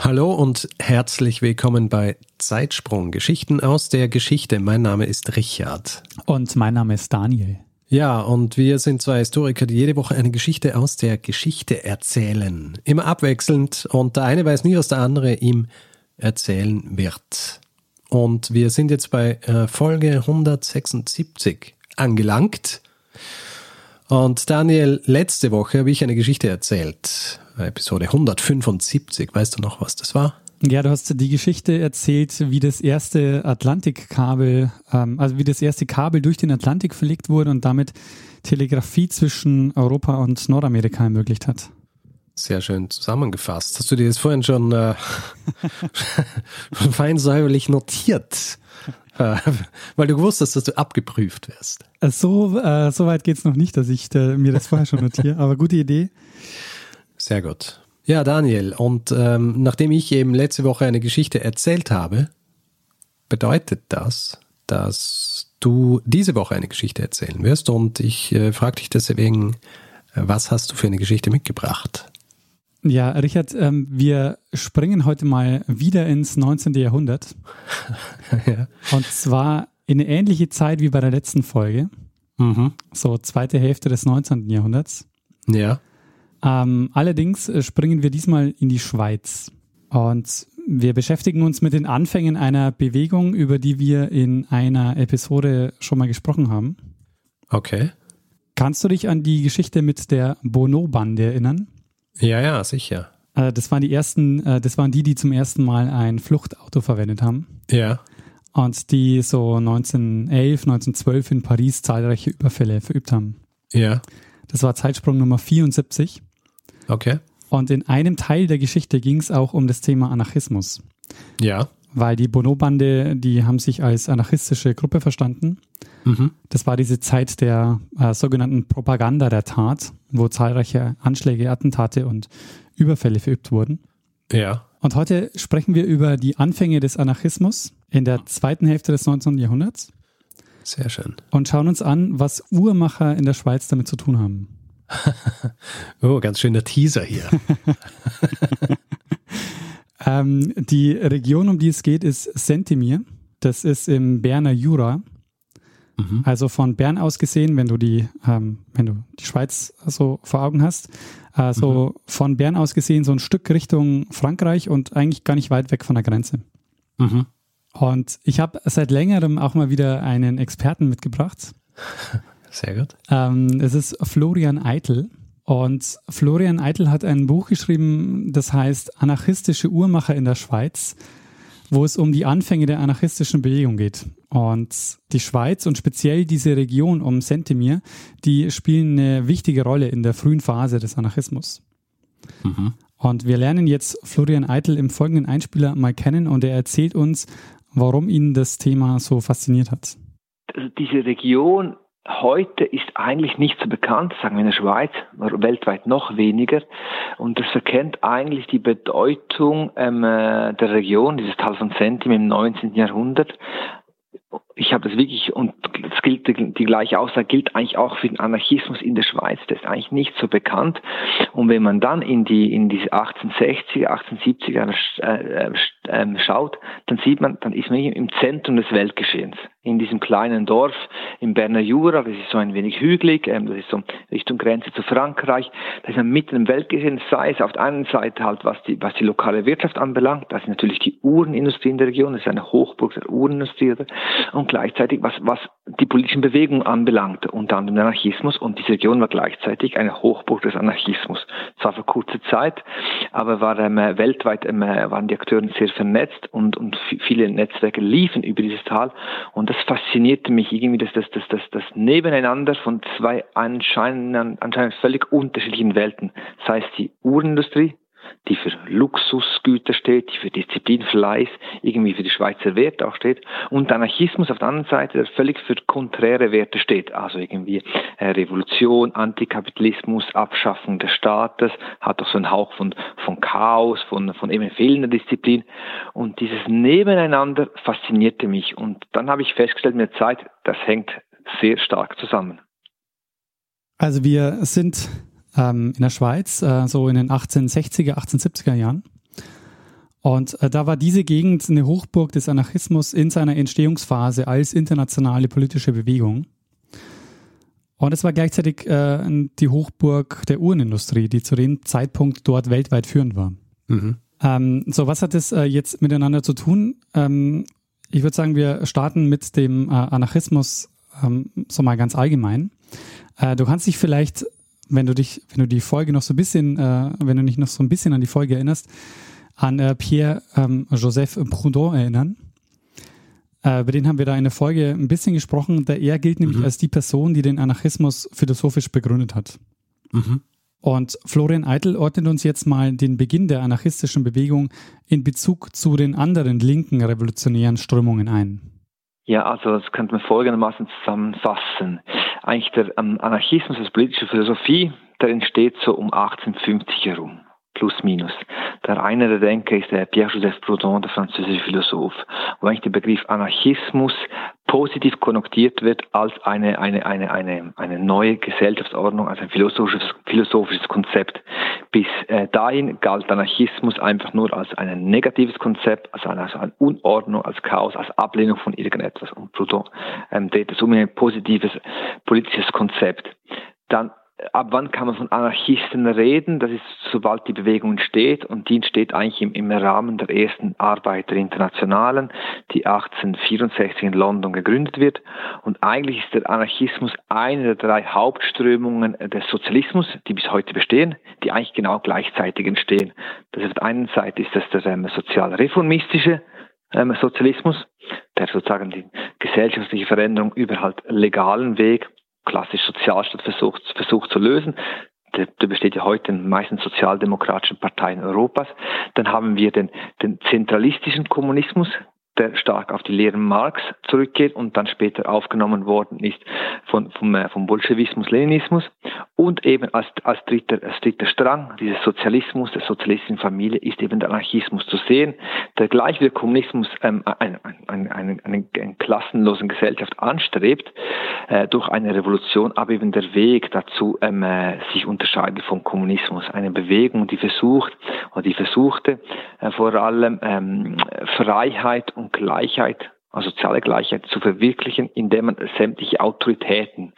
Hallo und herzlich willkommen bei Zeitsprung Geschichten aus der Geschichte. Mein Name ist Richard. Und mein Name ist Daniel. Ja, und wir sind zwei Historiker, die jede Woche eine Geschichte aus der Geschichte erzählen. Immer abwechselnd und der eine weiß nie, was der andere ihm erzählen wird. Und wir sind jetzt bei äh, Folge 176 angelangt. Und Daniel, letzte Woche habe ich eine Geschichte erzählt. Episode 175. Weißt du noch, was das war? Ja, du hast die Geschichte erzählt, wie das erste Atlantikkabel, ähm, also wie das erste Kabel durch den Atlantik verlegt wurde und damit Telegrafie zwischen Europa und Nordamerika ermöglicht hat. Sehr schön zusammengefasst. Hast du dir das vorhin schon äh, fein säuberlich notiert? Äh, weil du gewusst hast, dass du abgeprüft wirst. So, äh, so weit geht's noch nicht, dass ich äh, mir das vorher schon notiere, aber gute Idee. Sehr gut. Ja, Daniel, und ähm, nachdem ich eben letzte Woche eine Geschichte erzählt habe, bedeutet das, dass du diese Woche eine Geschichte erzählen wirst und ich äh, frage dich deswegen, äh, was hast du für eine Geschichte mitgebracht? Ja, Richard, ähm, wir springen heute mal wieder ins 19. Jahrhundert. ja. Und zwar in eine ähnliche Zeit wie bei der letzten Folge. Mhm. So zweite Hälfte des 19. Jahrhunderts. Ja. Ähm, allerdings äh, springen wir diesmal in die Schweiz. Und wir beschäftigen uns mit den Anfängen einer Bewegung, über die wir in einer Episode schon mal gesprochen haben. Okay. Kannst du dich an die Geschichte mit der Bono-Bande erinnern? Ja, ja, sicher. Äh, das waren die ersten, äh, das waren die, die zum ersten Mal ein Fluchtauto verwendet haben. Ja. Und die so 1911, 1912 in Paris zahlreiche Überfälle verübt haben. Ja. Das war Zeitsprung Nummer 74. Okay. Und in einem Teil der Geschichte ging es auch um das Thema Anarchismus. Ja. Weil die Bono-Bande, die haben sich als anarchistische Gruppe verstanden. Mhm. Das war diese Zeit der äh, sogenannten Propaganda der Tat, wo zahlreiche Anschläge, Attentate und Überfälle verübt wurden. Ja. Und heute sprechen wir über die Anfänge des Anarchismus in der zweiten Hälfte des 19. Jahrhunderts. Sehr schön. Und schauen uns an, was Uhrmacher in der Schweiz damit zu tun haben. oh, ganz schöner Teaser hier. ähm, die Region, um die es geht, ist Sentimir. Das ist im Berner Jura. Mhm. Also von Bern aus gesehen, wenn du die, ähm, wenn du die Schweiz so vor Augen hast, also mhm. von Bern aus gesehen so ein Stück Richtung Frankreich und eigentlich gar nicht weit weg von der Grenze. Mhm. Und ich habe seit längerem auch mal wieder einen Experten mitgebracht. Sehr gut. Ähm, es ist Florian Eitel. Und Florian Eitel hat ein Buch geschrieben, das heißt Anarchistische Uhrmacher in der Schweiz, wo es um die Anfänge der anarchistischen Bewegung geht. Und die Schweiz und speziell diese Region um Sentimir, die spielen eine wichtige Rolle in der frühen Phase des Anarchismus. Mhm. Und wir lernen jetzt Florian Eitel im folgenden Einspieler mal kennen und er erzählt uns, warum ihn das Thema so fasziniert hat. Also diese Region heute ist eigentlich nicht so bekannt, sagen wir in der Schweiz, weltweit noch weniger. Und das verkennt eigentlich die Bedeutung ähm, äh, der Region, dieses Tal von Sentim im 19. Jahrhundert. Ich habe das wirklich, und das gilt, die gleiche Aussage gilt eigentlich auch für den Anarchismus in der Schweiz. Das ist eigentlich nicht so bekannt. Und wenn man dann in die, in diese 1860er, 1870er äh, äh, schaut, dann sieht man, dann ist man im Zentrum des Weltgeschehens in diesem kleinen Dorf im Berner Jura, das ist so ein wenig hügelig, ähm, das ist so Richtung Grenze zu Frankreich, da ist man mitten im Weltgeschehen, sei es auf der einen Seite halt, was die, was die lokale Wirtschaft anbelangt, das ist natürlich die Uhrenindustrie in der Region, das ist eine Hochburg der Uhrenindustrie, und gleichzeitig, was, was die politischen Bewegungen anbelangt, unter anderem der Anarchismus, und diese Region war gleichzeitig eine Hochburg des Anarchismus. Zwar für kurze Zeit, aber war ähm, weltweit ähm, waren die Akteure sehr vernetzt und, und viele Netzwerke liefen über dieses Tal, und das faszinierte mich irgendwie, dass das, das, das, das Nebeneinander von zwei anscheinend, anscheinend völlig unterschiedlichen Welten, sei es die Uhrenindustrie die für Luxusgüter steht, die für Disziplin, Fleiß, irgendwie für die Schweizer Werte auch steht. Und Anarchismus auf der anderen Seite, der völlig für konträre Werte steht, also irgendwie äh, Revolution, Antikapitalismus, Abschaffung des Staates, hat auch so einen Hauch von, von Chaos, von, von eben fehlender Disziplin. Und dieses Nebeneinander faszinierte mich. Und dann habe ich festgestellt mit der Zeit, das hängt sehr stark zusammen. Also wir sind ähm, in der Schweiz, äh, so in den 1860er, 1870er Jahren. Und äh, da war diese Gegend eine Hochburg des Anarchismus in seiner Entstehungsphase als internationale politische Bewegung. Und es war gleichzeitig äh, die Hochburg der Uhrenindustrie, die zu dem Zeitpunkt dort weltweit führend war. Mhm. Ähm, so, was hat das äh, jetzt miteinander zu tun? Ähm, ich würde sagen, wir starten mit dem äh, Anarchismus ähm, so mal ganz allgemein. Äh, du kannst dich vielleicht, wenn du dich, wenn du die Folge noch so ein bisschen, äh, wenn du dich noch so ein bisschen an die Folge erinnerst, an äh, Pierre ähm, Joseph Proudhon erinnern. Äh, über den haben wir da in der Folge ein bisschen gesprochen. Der er gilt nämlich mhm. als die Person, die den Anarchismus philosophisch begründet hat. Mhm. Und Florian Eitel ordnet uns jetzt mal den Beginn der anarchistischen Bewegung in Bezug zu den anderen linken revolutionären Strömungen ein. Ja, also das könnte man folgendermaßen zusammenfassen. Eigentlich der ähm, Anarchismus als politische Philosophie, der entsteht so um 1850 herum plus minus. Der eine der Denker ist der Pierre-Joseph Proudhon, der französische Philosoph, wo eigentlich der Begriff Anarchismus positiv konnotiert wird als eine, eine, eine, eine, eine neue Gesellschaftsordnung, als ein philosophisches, philosophisches Konzept. Bis äh, dahin galt Anarchismus einfach nur als ein negatives Konzept, also eine, also eine Unordnung, als Chaos, als Ablehnung von irgendetwas. Und Proudhon ähm, dreht es um ein positives politisches Konzept. Dann ab wann kann man von Anarchisten reden? Das ist, sobald die Bewegung entsteht und die entsteht eigentlich im, im Rahmen der ersten Arbeit der Internationalen, die 1864 in London gegründet wird. Und eigentlich ist der Anarchismus eine der drei Hauptströmungen des Sozialismus, die bis heute bestehen, die eigentlich genau gleichzeitig entstehen. Das auf der einen Seite ist das der ähm, sozialreformistische ähm, Sozialismus, der sozusagen die gesellschaftliche Veränderung über halt legalen Weg klassisch Sozialstaat versucht, versucht zu lösen. Der, der besteht ja heute in den meisten sozialdemokratischen Parteien Europas. Dann haben wir den, den zentralistischen Kommunismus, der stark auf die Lehren Marx zurückgeht und dann später aufgenommen worden ist von, vom, äh, vom Bolschewismus, Leninismus. Und eben als, als, dritter, als dritter Strang dieses Sozialismus, der sozialistischen Familie, ist eben der Anarchismus zu sehen, der gleich wie der Kommunismus ähm, eine, eine, eine, eine, klassenlosen Gesellschaft anstrebt, äh, durch eine Revolution, aber eben der Weg dazu ähm, äh, sich unterscheidet vom Kommunismus. Eine Bewegung, die versucht, oder die versuchte, äh, vor allem ähm, Freiheit und Gleichheit, also soziale Gleichheit zu verwirklichen, indem man sämtliche Autoritäten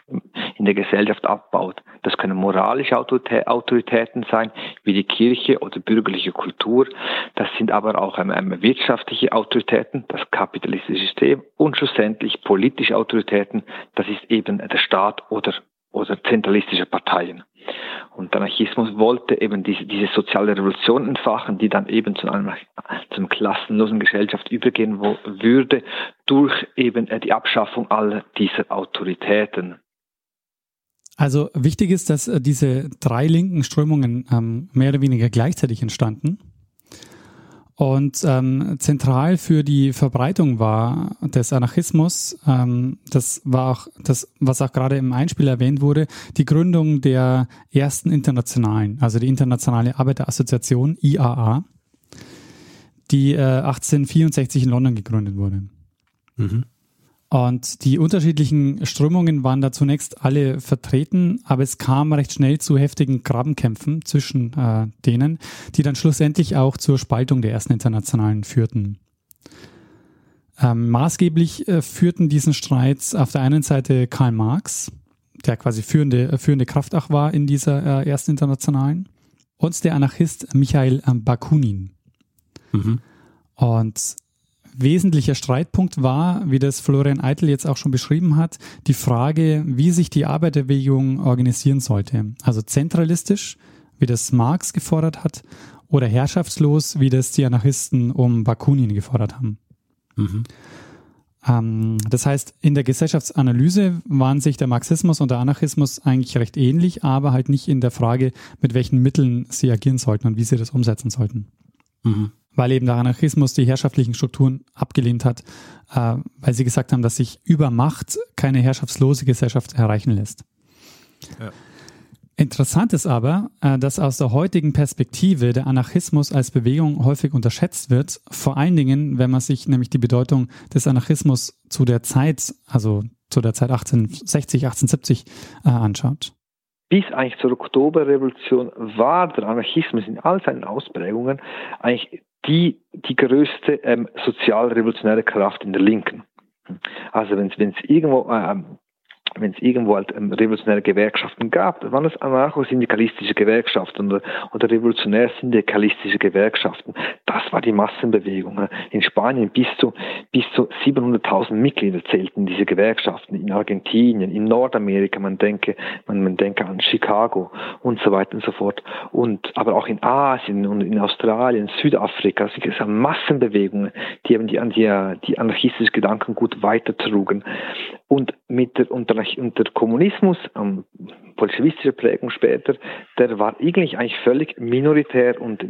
in der Gesellschaft abbaut. Das können moralische Autoritäten sein, wie die Kirche oder bürgerliche Kultur. Das sind aber auch ähm, wirtschaftliche Autoritäten, das kapitalistische System und schlussendlich politische Autoritäten, das ist eben der Staat oder, oder zentralistische Parteien. Und der Anarchismus wollte eben diese, diese soziale Revolution entfachen, die dann eben zu einer, zu einer klassenlosen Gesellschaft übergehen wo, würde, durch eben äh, die Abschaffung aller dieser Autoritäten. Also wichtig ist, dass äh, diese drei linken Strömungen ähm, mehr oder weniger gleichzeitig entstanden. Und ähm, zentral für die Verbreitung war des Anarchismus, ähm, das war auch das, was auch gerade im Einspiel erwähnt wurde, die Gründung der ersten internationalen, also die Internationale Arbeiterassoziation IAA, die äh, 1864 in London gegründet wurde. Mhm. Und die unterschiedlichen Strömungen waren da zunächst alle vertreten, aber es kam recht schnell zu heftigen Grabenkämpfen zwischen äh, denen, die dann schlussendlich auch zur Spaltung der ersten Internationalen führten. Ähm, maßgeblich äh, führten diesen Streits auf der einen Seite Karl Marx, der quasi führende, äh, führende Kraft auch war in dieser äh, ersten Internationalen, und der Anarchist Michael Bakunin. Mhm. Und wesentlicher Streitpunkt war, wie das Florian Eitel jetzt auch schon beschrieben hat, die Frage, wie sich die Arbeiterbewegung organisieren sollte. Also zentralistisch, wie das Marx gefordert hat, oder herrschaftslos, wie das die Anarchisten um Bakunin gefordert haben. Mhm. Ähm, das heißt, in der Gesellschaftsanalyse waren sich der Marxismus und der Anarchismus eigentlich recht ähnlich, aber halt nicht in der Frage, mit welchen Mitteln sie agieren sollten und wie sie das umsetzen sollten. Mhm. Weil eben der Anarchismus die herrschaftlichen Strukturen abgelehnt hat, äh, weil sie gesagt haben, dass sich über Macht keine herrschaftslose Gesellschaft erreichen lässt. Ja. Interessant ist aber, äh, dass aus der heutigen Perspektive der Anarchismus als Bewegung häufig unterschätzt wird, vor allen Dingen, wenn man sich nämlich die Bedeutung des Anarchismus zu der Zeit, also zu der Zeit 1860, 1870 äh, anschaut. Bis eigentlich zur Oktoberrevolution war der Anarchismus in all seinen Ausprägungen eigentlich die, die größte ähm, sozialrevolutionäre Kraft in der Linken. Also wenn es irgendwo ähm, wenn es irgendwo halt ähm, revolutionäre Gewerkschaften gab, waren es anarcho-syndikalistische Gewerkschaften oder, revolutionär-syndikalistische Gewerkschaften. Das war die Massenbewegung. In Spanien bis zu, bis zu 700.000 Mitglieder zählten diese Gewerkschaften. In Argentinien, in Nordamerika, man denke, man, man denke an Chicago und so weiter und so fort. Und, aber auch in Asien und in Australien, Südafrika, es sind Massenbewegungen, die eben die, die, die anarchistische Gedankengut weitertrugen. Und mit der, unter und der Kommunismus, ähm, bolschewistische Prägung später, der war eigentlich eigentlich völlig minoritär und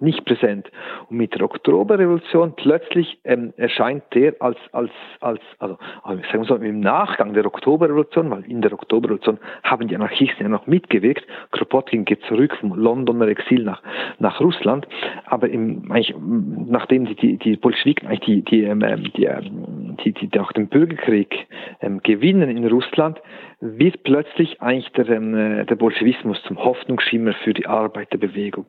nicht präsent. Und mit der Oktoberrevolution plötzlich ähm, erscheint der als, als, als also, also sagen wir so, im Nachgang der Oktoberrevolution, weil in der Oktoberrevolution haben die Anarchisten ja noch mitgewirkt. Kropotkin geht zurück vom Londoner Exil nach, nach Russland, aber im, eigentlich, nachdem die, die, die Bolschewiken eigentlich die, die, ähm, die, ähm, die, die, die, auch den Bürgerkrieg ähm, gewinnen in Russland, wird plötzlich eigentlich der, ähm, der Bolschewismus zum Hoffnungsschimmer für die Arbeiterbewegung.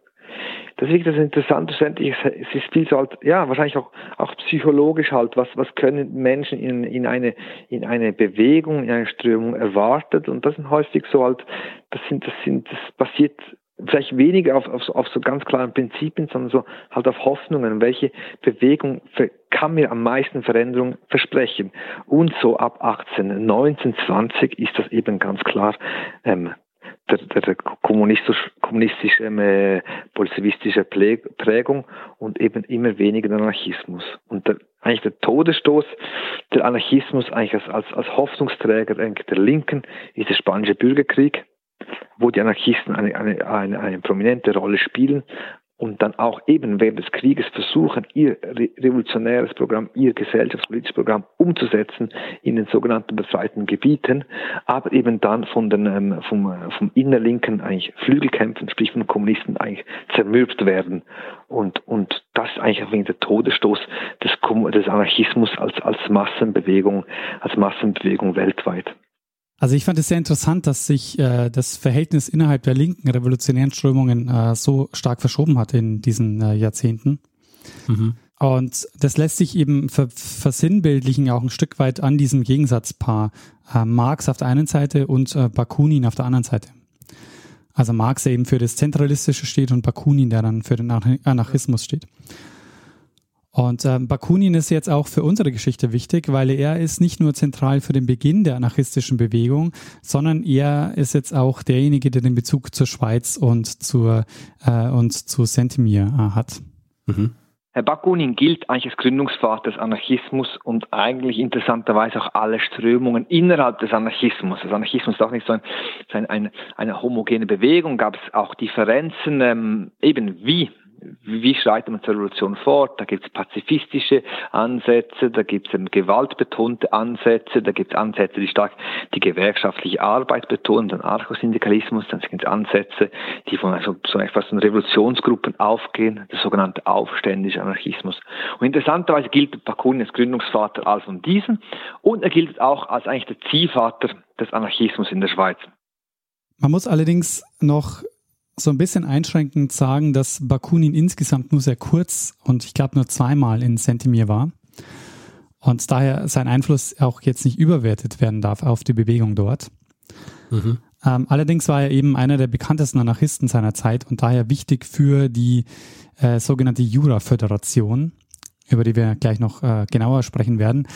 Das ist das Interessante, es ist viel so halt, ja, wahrscheinlich auch, auch psychologisch halt, was, was können Menschen in, in eine, in eine Bewegung, in eine Strömung erwartet und das sind häufig so halt, das sind, das sind, das passiert vielleicht weniger auf, auf, auf so ganz klaren Prinzipien, sondern so halt auf Hoffnungen, welche Bewegung kann mir am meisten Veränderung versprechen. Und so ab 18, 19, 20 ist das eben ganz klar ähm, der, der kommunistisch, kommunistische, äh, bolschewistische Prägung und eben immer weniger Anarchismus. Und der, eigentlich der Todesstoß der Anarchismus eigentlich als, als, als Hoffnungsträger der Linken ist der spanische Bürgerkrieg, wo die Anarchisten eine, eine, eine, eine prominente Rolle spielen, und dann auch eben während des Krieges versuchen, ihr revolutionäres Programm, ihr gesellschaftspolitisches Programm umzusetzen in den sogenannten befreiten Gebieten, aber eben dann von den, ähm, vom, vom innerlinken eigentlich Flügelkämpfen, sprich von Kommunisten eigentlich zermürbt werden. Und, und das ist eigentlich wegen der Todesstoß des, des Anarchismus als, als Massenbewegung, als Massenbewegung weltweit. Also ich fand es sehr interessant, dass sich äh, das Verhältnis innerhalb der linken revolutionären Strömungen äh, so stark verschoben hat in diesen äh, Jahrzehnten. Mhm. Und das lässt sich eben ver versinnbildlichen auch ein Stück weit an diesem Gegensatzpaar äh, Marx auf der einen Seite und äh, Bakunin auf der anderen Seite. Also Marx, der eben für das Zentralistische steht und Bakunin, der dann für den Anarchismus steht. Und ähm, Bakunin ist jetzt auch für unsere Geschichte wichtig, weil er ist nicht nur zentral für den Beginn der anarchistischen Bewegung, sondern er ist jetzt auch derjenige, der den Bezug zur Schweiz und zur äh, und zu Sentimir äh, hat. Mhm. Herr Bakunin gilt eigentlich als Gründungsvater des Anarchismus und eigentlich interessanterweise auch alle Strömungen innerhalb des Anarchismus. Das Anarchismus ist auch nicht so ein, ein, ein, eine homogene Bewegung, gab es auch Differenzen, ähm, eben wie wie schreitet man zur Revolution fort? Da gibt es pazifistische Ansätze, da gibt es gewaltbetonte Ansätze, da gibt es Ansätze, die stark die gewerkschaftliche Arbeit betonen, den Archosyndikalismus, dann gibt es Ansätze, die von also, so etwas von Revolutionsgruppen aufgehen, der sogenannte aufständische Anarchismus. Und interessanterweise gilt Bakunin als Gründungsvater all von diesen und er gilt auch als eigentlich der Ziehvater des Anarchismus in der Schweiz. Man muss allerdings noch so ein bisschen einschränkend sagen, dass Bakunin insgesamt nur sehr kurz und ich glaube nur zweimal in Sentimir war. Und daher sein Einfluss auch jetzt nicht überwertet werden darf auf die Bewegung dort. Mhm. Ähm, allerdings war er eben einer der bekanntesten Anarchisten seiner Zeit und daher wichtig für die äh, sogenannte Jura-Föderation, über die wir gleich noch äh, genauer sprechen werden.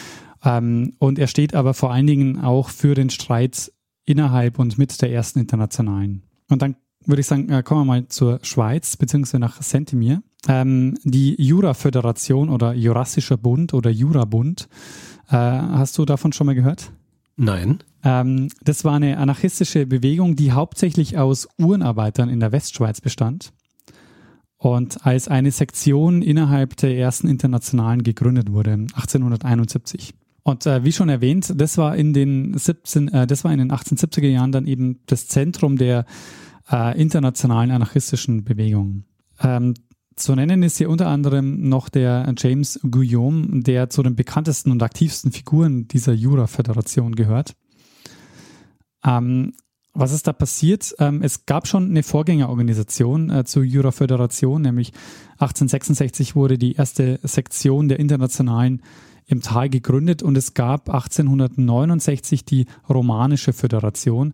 Ähm, und er steht aber vor allen Dingen auch für den Streit innerhalb und mit der ersten Internationalen. Und dann würde ich sagen, äh, kommen wir mal zur Schweiz, beziehungsweise nach Sentimir. ähm, die Jura-Föderation oder Jurassischer Bund oder Jurabund. Äh, hast du davon schon mal gehört? Nein. Ähm, das war eine anarchistische Bewegung, die hauptsächlich aus Uhrenarbeitern in der Westschweiz bestand und als eine Sektion innerhalb der ersten Internationalen gegründet wurde, 1871. Und äh, wie schon erwähnt, das war in den 17, äh, das war in den 1870er Jahren dann eben das Zentrum der äh, internationalen anarchistischen Bewegung. Ähm, zu nennen ist hier unter anderem noch der James Guillaume, der zu den bekanntesten und aktivsten Figuren dieser Jura-Föderation gehört. Ähm, was ist da passiert? Ähm, es gab schon eine Vorgängerorganisation äh, zur Jura-Föderation, nämlich 1866 wurde die erste Sektion der internationalen im Tal gegründet und es gab 1869 die Romanische Föderation.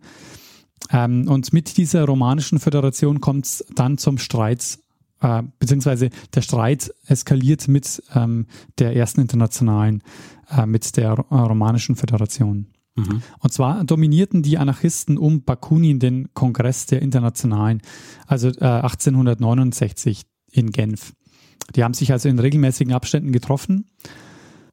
Ähm, und mit dieser Romanischen Föderation kommt es dann zum Streit, äh, beziehungsweise der Streit eskaliert mit ähm, der ersten Internationalen, äh, mit der äh, Romanischen Föderation. Mhm. Und zwar dominierten die Anarchisten um Bakunin den Kongress der Internationalen, also äh, 1869 in Genf. Die haben sich also in regelmäßigen Abständen getroffen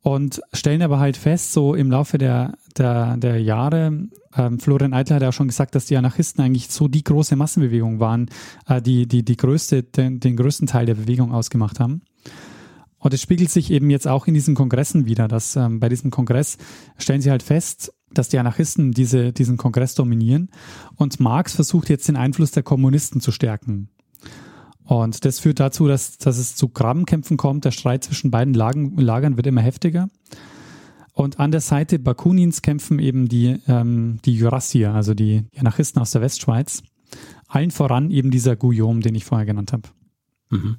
und stellen aber halt fest, so im Laufe der, der, der Jahre, ähm, Florian Eitler hat ja schon gesagt, dass die Anarchisten eigentlich so die große Massenbewegung waren, äh, die, die, die größte, den, den größten Teil der Bewegung ausgemacht haben. Und es spiegelt sich eben jetzt auch in diesen Kongressen wieder, dass ähm, bei diesem Kongress stellen sie halt fest, dass die Anarchisten diese, diesen Kongress dominieren und Marx versucht jetzt den Einfluss der Kommunisten zu stärken. Und das führt dazu, dass, dass es zu Grabenkämpfen kommt. Der Streit zwischen beiden Lagen, Lagern wird immer heftiger. Und an der Seite Bakunins kämpfen eben die, ähm, die Jurassier, also die Anarchisten aus der Westschweiz. Allen voran eben dieser Guillaume, den ich vorher genannt habe. Mhm.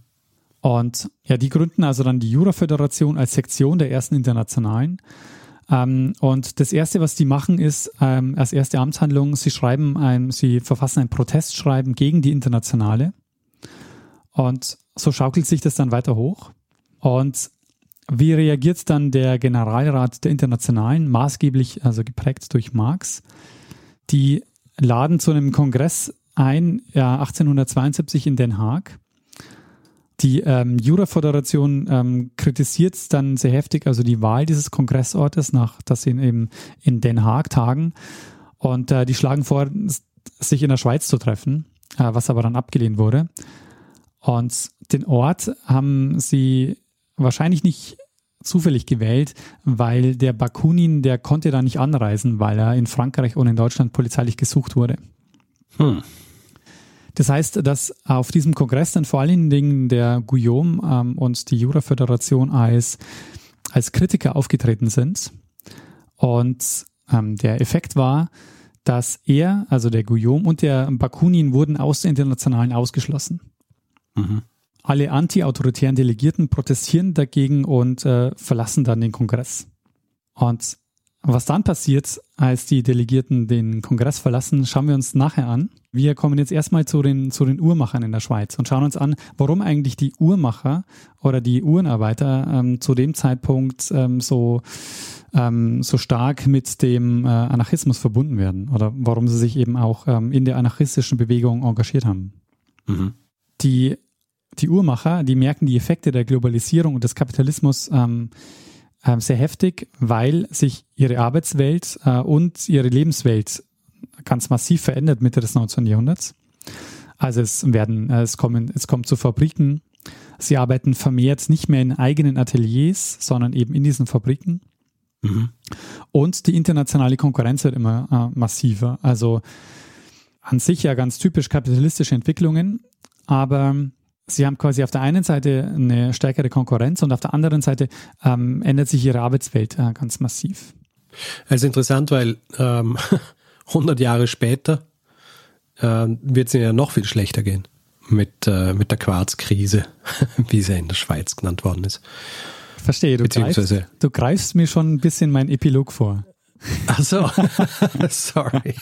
Und ja, die gründen also dann die Jura-Föderation als Sektion der ersten Internationalen. Ähm, und das Erste, was die machen, ist ähm, als erste Amtshandlung, sie schreiben ein, sie verfassen ein Protestschreiben gegen die Internationale. Und so schaukelt sich das dann weiter hoch. Und wie reagiert dann der Generalrat der Internationalen, maßgeblich also geprägt durch Marx? Die laden zu einem Kongress ein, ja, 1872 in Den Haag. Die ähm, Jura-Föderation ähm, kritisiert dann sehr heftig, also die Wahl dieses Kongressortes, nach, dass sie eben in Den Haag tagen. Und äh, die schlagen vor, sich in der Schweiz zu treffen, äh, was aber dann abgelehnt wurde. Und den Ort haben sie wahrscheinlich nicht zufällig gewählt, weil der Bakunin, der konnte da nicht anreisen, weil er in Frankreich und in Deutschland polizeilich gesucht wurde. Hm. Das heißt, dass auf diesem Kongress dann vor allen Dingen der Guillaume ähm, und die Jura-Föderation als, als Kritiker aufgetreten sind. Und ähm, der Effekt war, dass er, also der Guillaume und der Bakunin wurden aus der Internationalen ausgeschlossen. Mhm. Alle anti-autoritären Delegierten protestieren dagegen und äh, verlassen dann den Kongress. Und was dann passiert, als die Delegierten den Kongress verlassen, schauen wir uns nachher an. Wir kommen jetzt erstmal zu den, zu den Uhrmachern in der Schweiz und schauen uns an, warum eigentlich die Uhrmacher oder die Uhrenarbeiter ähm, zu dem Zeitpunkt ähm, so, ähm, so stark mit dem äh, Anarchismus verbunden werden oder warum sie sich eben auch ähm, in der anarchistischen Bewegung engagiert haben. Mhm. Die die Uhrmacher, die merken die Effekte der Globalisierung und des Kapitalismus ähm, äh, sehr heftig, weil sich ihre Arbeitswelt äh, und ihre Lebenswelt ganz massiv verändert Mitte des 19. Jahrhunderts. Also es werden, äh, es kommen, es kommt zu Fabriken. Sie arbeiten vermehrt nicht mehr in eigenen Ateliers, sondern eben in diesen Fabriken. Mhm. Und die internationale Konkurrenz wird immer äh, massiver. Also an sich ja ganz typisch kapitalistische Entwicklungen, aber Sie haben quasi auf der einen Seite eine stärkere Konkurrenz und auf der anderen Seite ähm, ändert sich Ihre Arbeitswelt äh, ganz massiv. Also interessant, weil ähm, 100 Jahre später äh, wird es Ihnen ja noch viel schlechter gehen mit, äh, mit der Quarzkrise, wie sie in der Schweiz genannt worden ist. Verstehe, du greifst, du greifst mir schon ein bisschen mein Epilog vor. Ach so, sorry.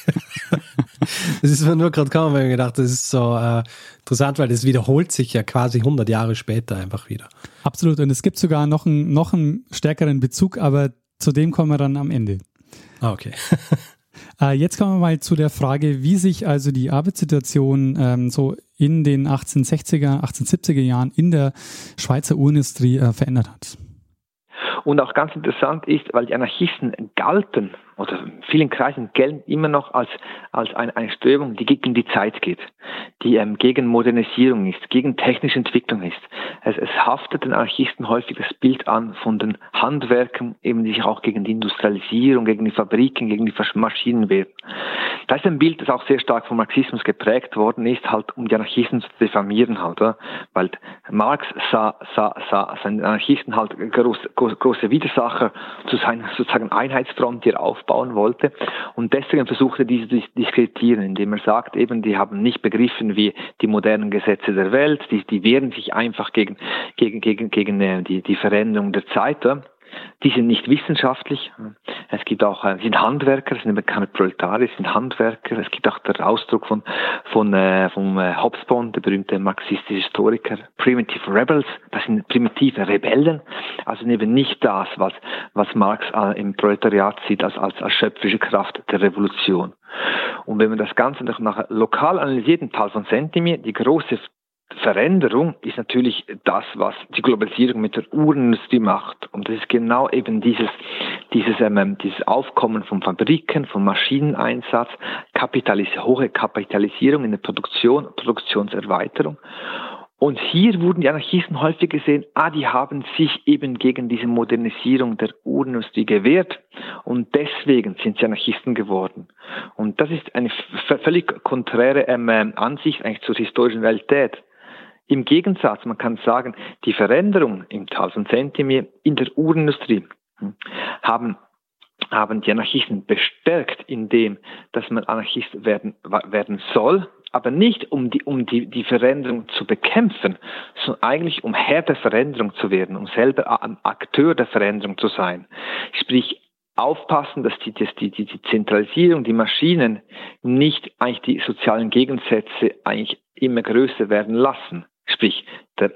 Das ist mir nur gerade gekommen, weil ich gedacht, das ist so äh, interessant, weil das wiederholt sich ja quasi 100 Jahre später einfach wieder. Absolut, und es gibt sogar noch einen, noch einen stärkeren Bezug, aber zu dem kommen wir dann am Ende. Ah, okay. Äh, jetzt kommen wir mal zu der Frage, wie sich also die Arbeitssituation ähm, so in den 1860er, 1870er Jahren in der Schweizer Uhrenindustrie äh, verändert hat. Und auch ganz interessant ist, weil die Anarchisten galten oder in vielen Kreisen gelten immer noch als, als eine, eine Strömung, die gegen die Zeit geht, die ähm, gegen Modernisierung ist, gegen technische Entwicklung ist. Es, es haftet den Anarchisten häufig das Bild an von den Handwerken, eben die sich auch gegen die Industrialisierung, gegen die Fabriken, gegen die Maschinen wehren. Das ist ein Bild, das auch sehr stark vom Marxismus geprägt worden ist, halt um die Anarchisten zu diffamieren halt, oder? weil Marx sah, sah, sah seinen Anarchisten halt groß, groß, große Widersacher zu seiner sozusagen Einheitsfront, die er auf aufbauen wollte. Und deswegen versuchte er diese zu diskreditieren, indem er sagt, eben, die haben nicht begriffen, wie die modernen Gesetze der Welt, die, die wehren sich einfach gegen, gegen, gegen, gegen äh, die, die Veränderung der Zeit. Die sind nicht wissenschaftlich. Es gibt auch, äh, sind Handwerker, sind keine Proletarier, sind Handwerker. Es gibt auch den Ausdruck von, von, äh, vom äh, Hobsbawm, der berühmte marxistische Historiker, Primitive Rebels. Das sind primitive Rebellen. Also eben nicht das, was, was Marx äh, im Proletariat sieht als, als, als schöpferische Kraft der Revolution. Und wenn man das Ganze noch nach lokal analysiert, in Tal von Sentimier, die große Veränderung ist natürlich das, was die Globalisierung mit der Uhrenindustrie macht. Und das ist genau eben dieses, dieses, ähm, dieses Aufkommen von Fabriken, von Maschineneinsatz, Kapitalis hohe Kapitalisierung in der Produktion, Produktionserweiterung. Und hier wurden die Anarchisten häufig gesehen, ah, die haben sich eben gegen diese Modernisierung der Uhrenindustrie gewehrt und deswegen sind sie Anarchisten geworden. Und das ist eine völlig konträre ähm, Ansicht eigentlich zur historischen Realität. Im Gegensatz, man kann sagen, die Veränderung im Tal von Zentimeter in der Uhrenindustrie hm, haben haben die Anarchisten bestärkt, indem, dass man Anarchist werden, werden soll, aber nicht um die, um die, die Veränderung zu bekämpfen, sondern eigentlich um Herr der Veränderung zu werden, um selber ein Akteur der Veränderung zu sein. Sprich, aufpassen, dass die, dass die, die, die Zentralisierung, die Maschinen nicht eigentlich die sozialen Gegensätze eigentlich immer größer werden lassen. Sprich, der,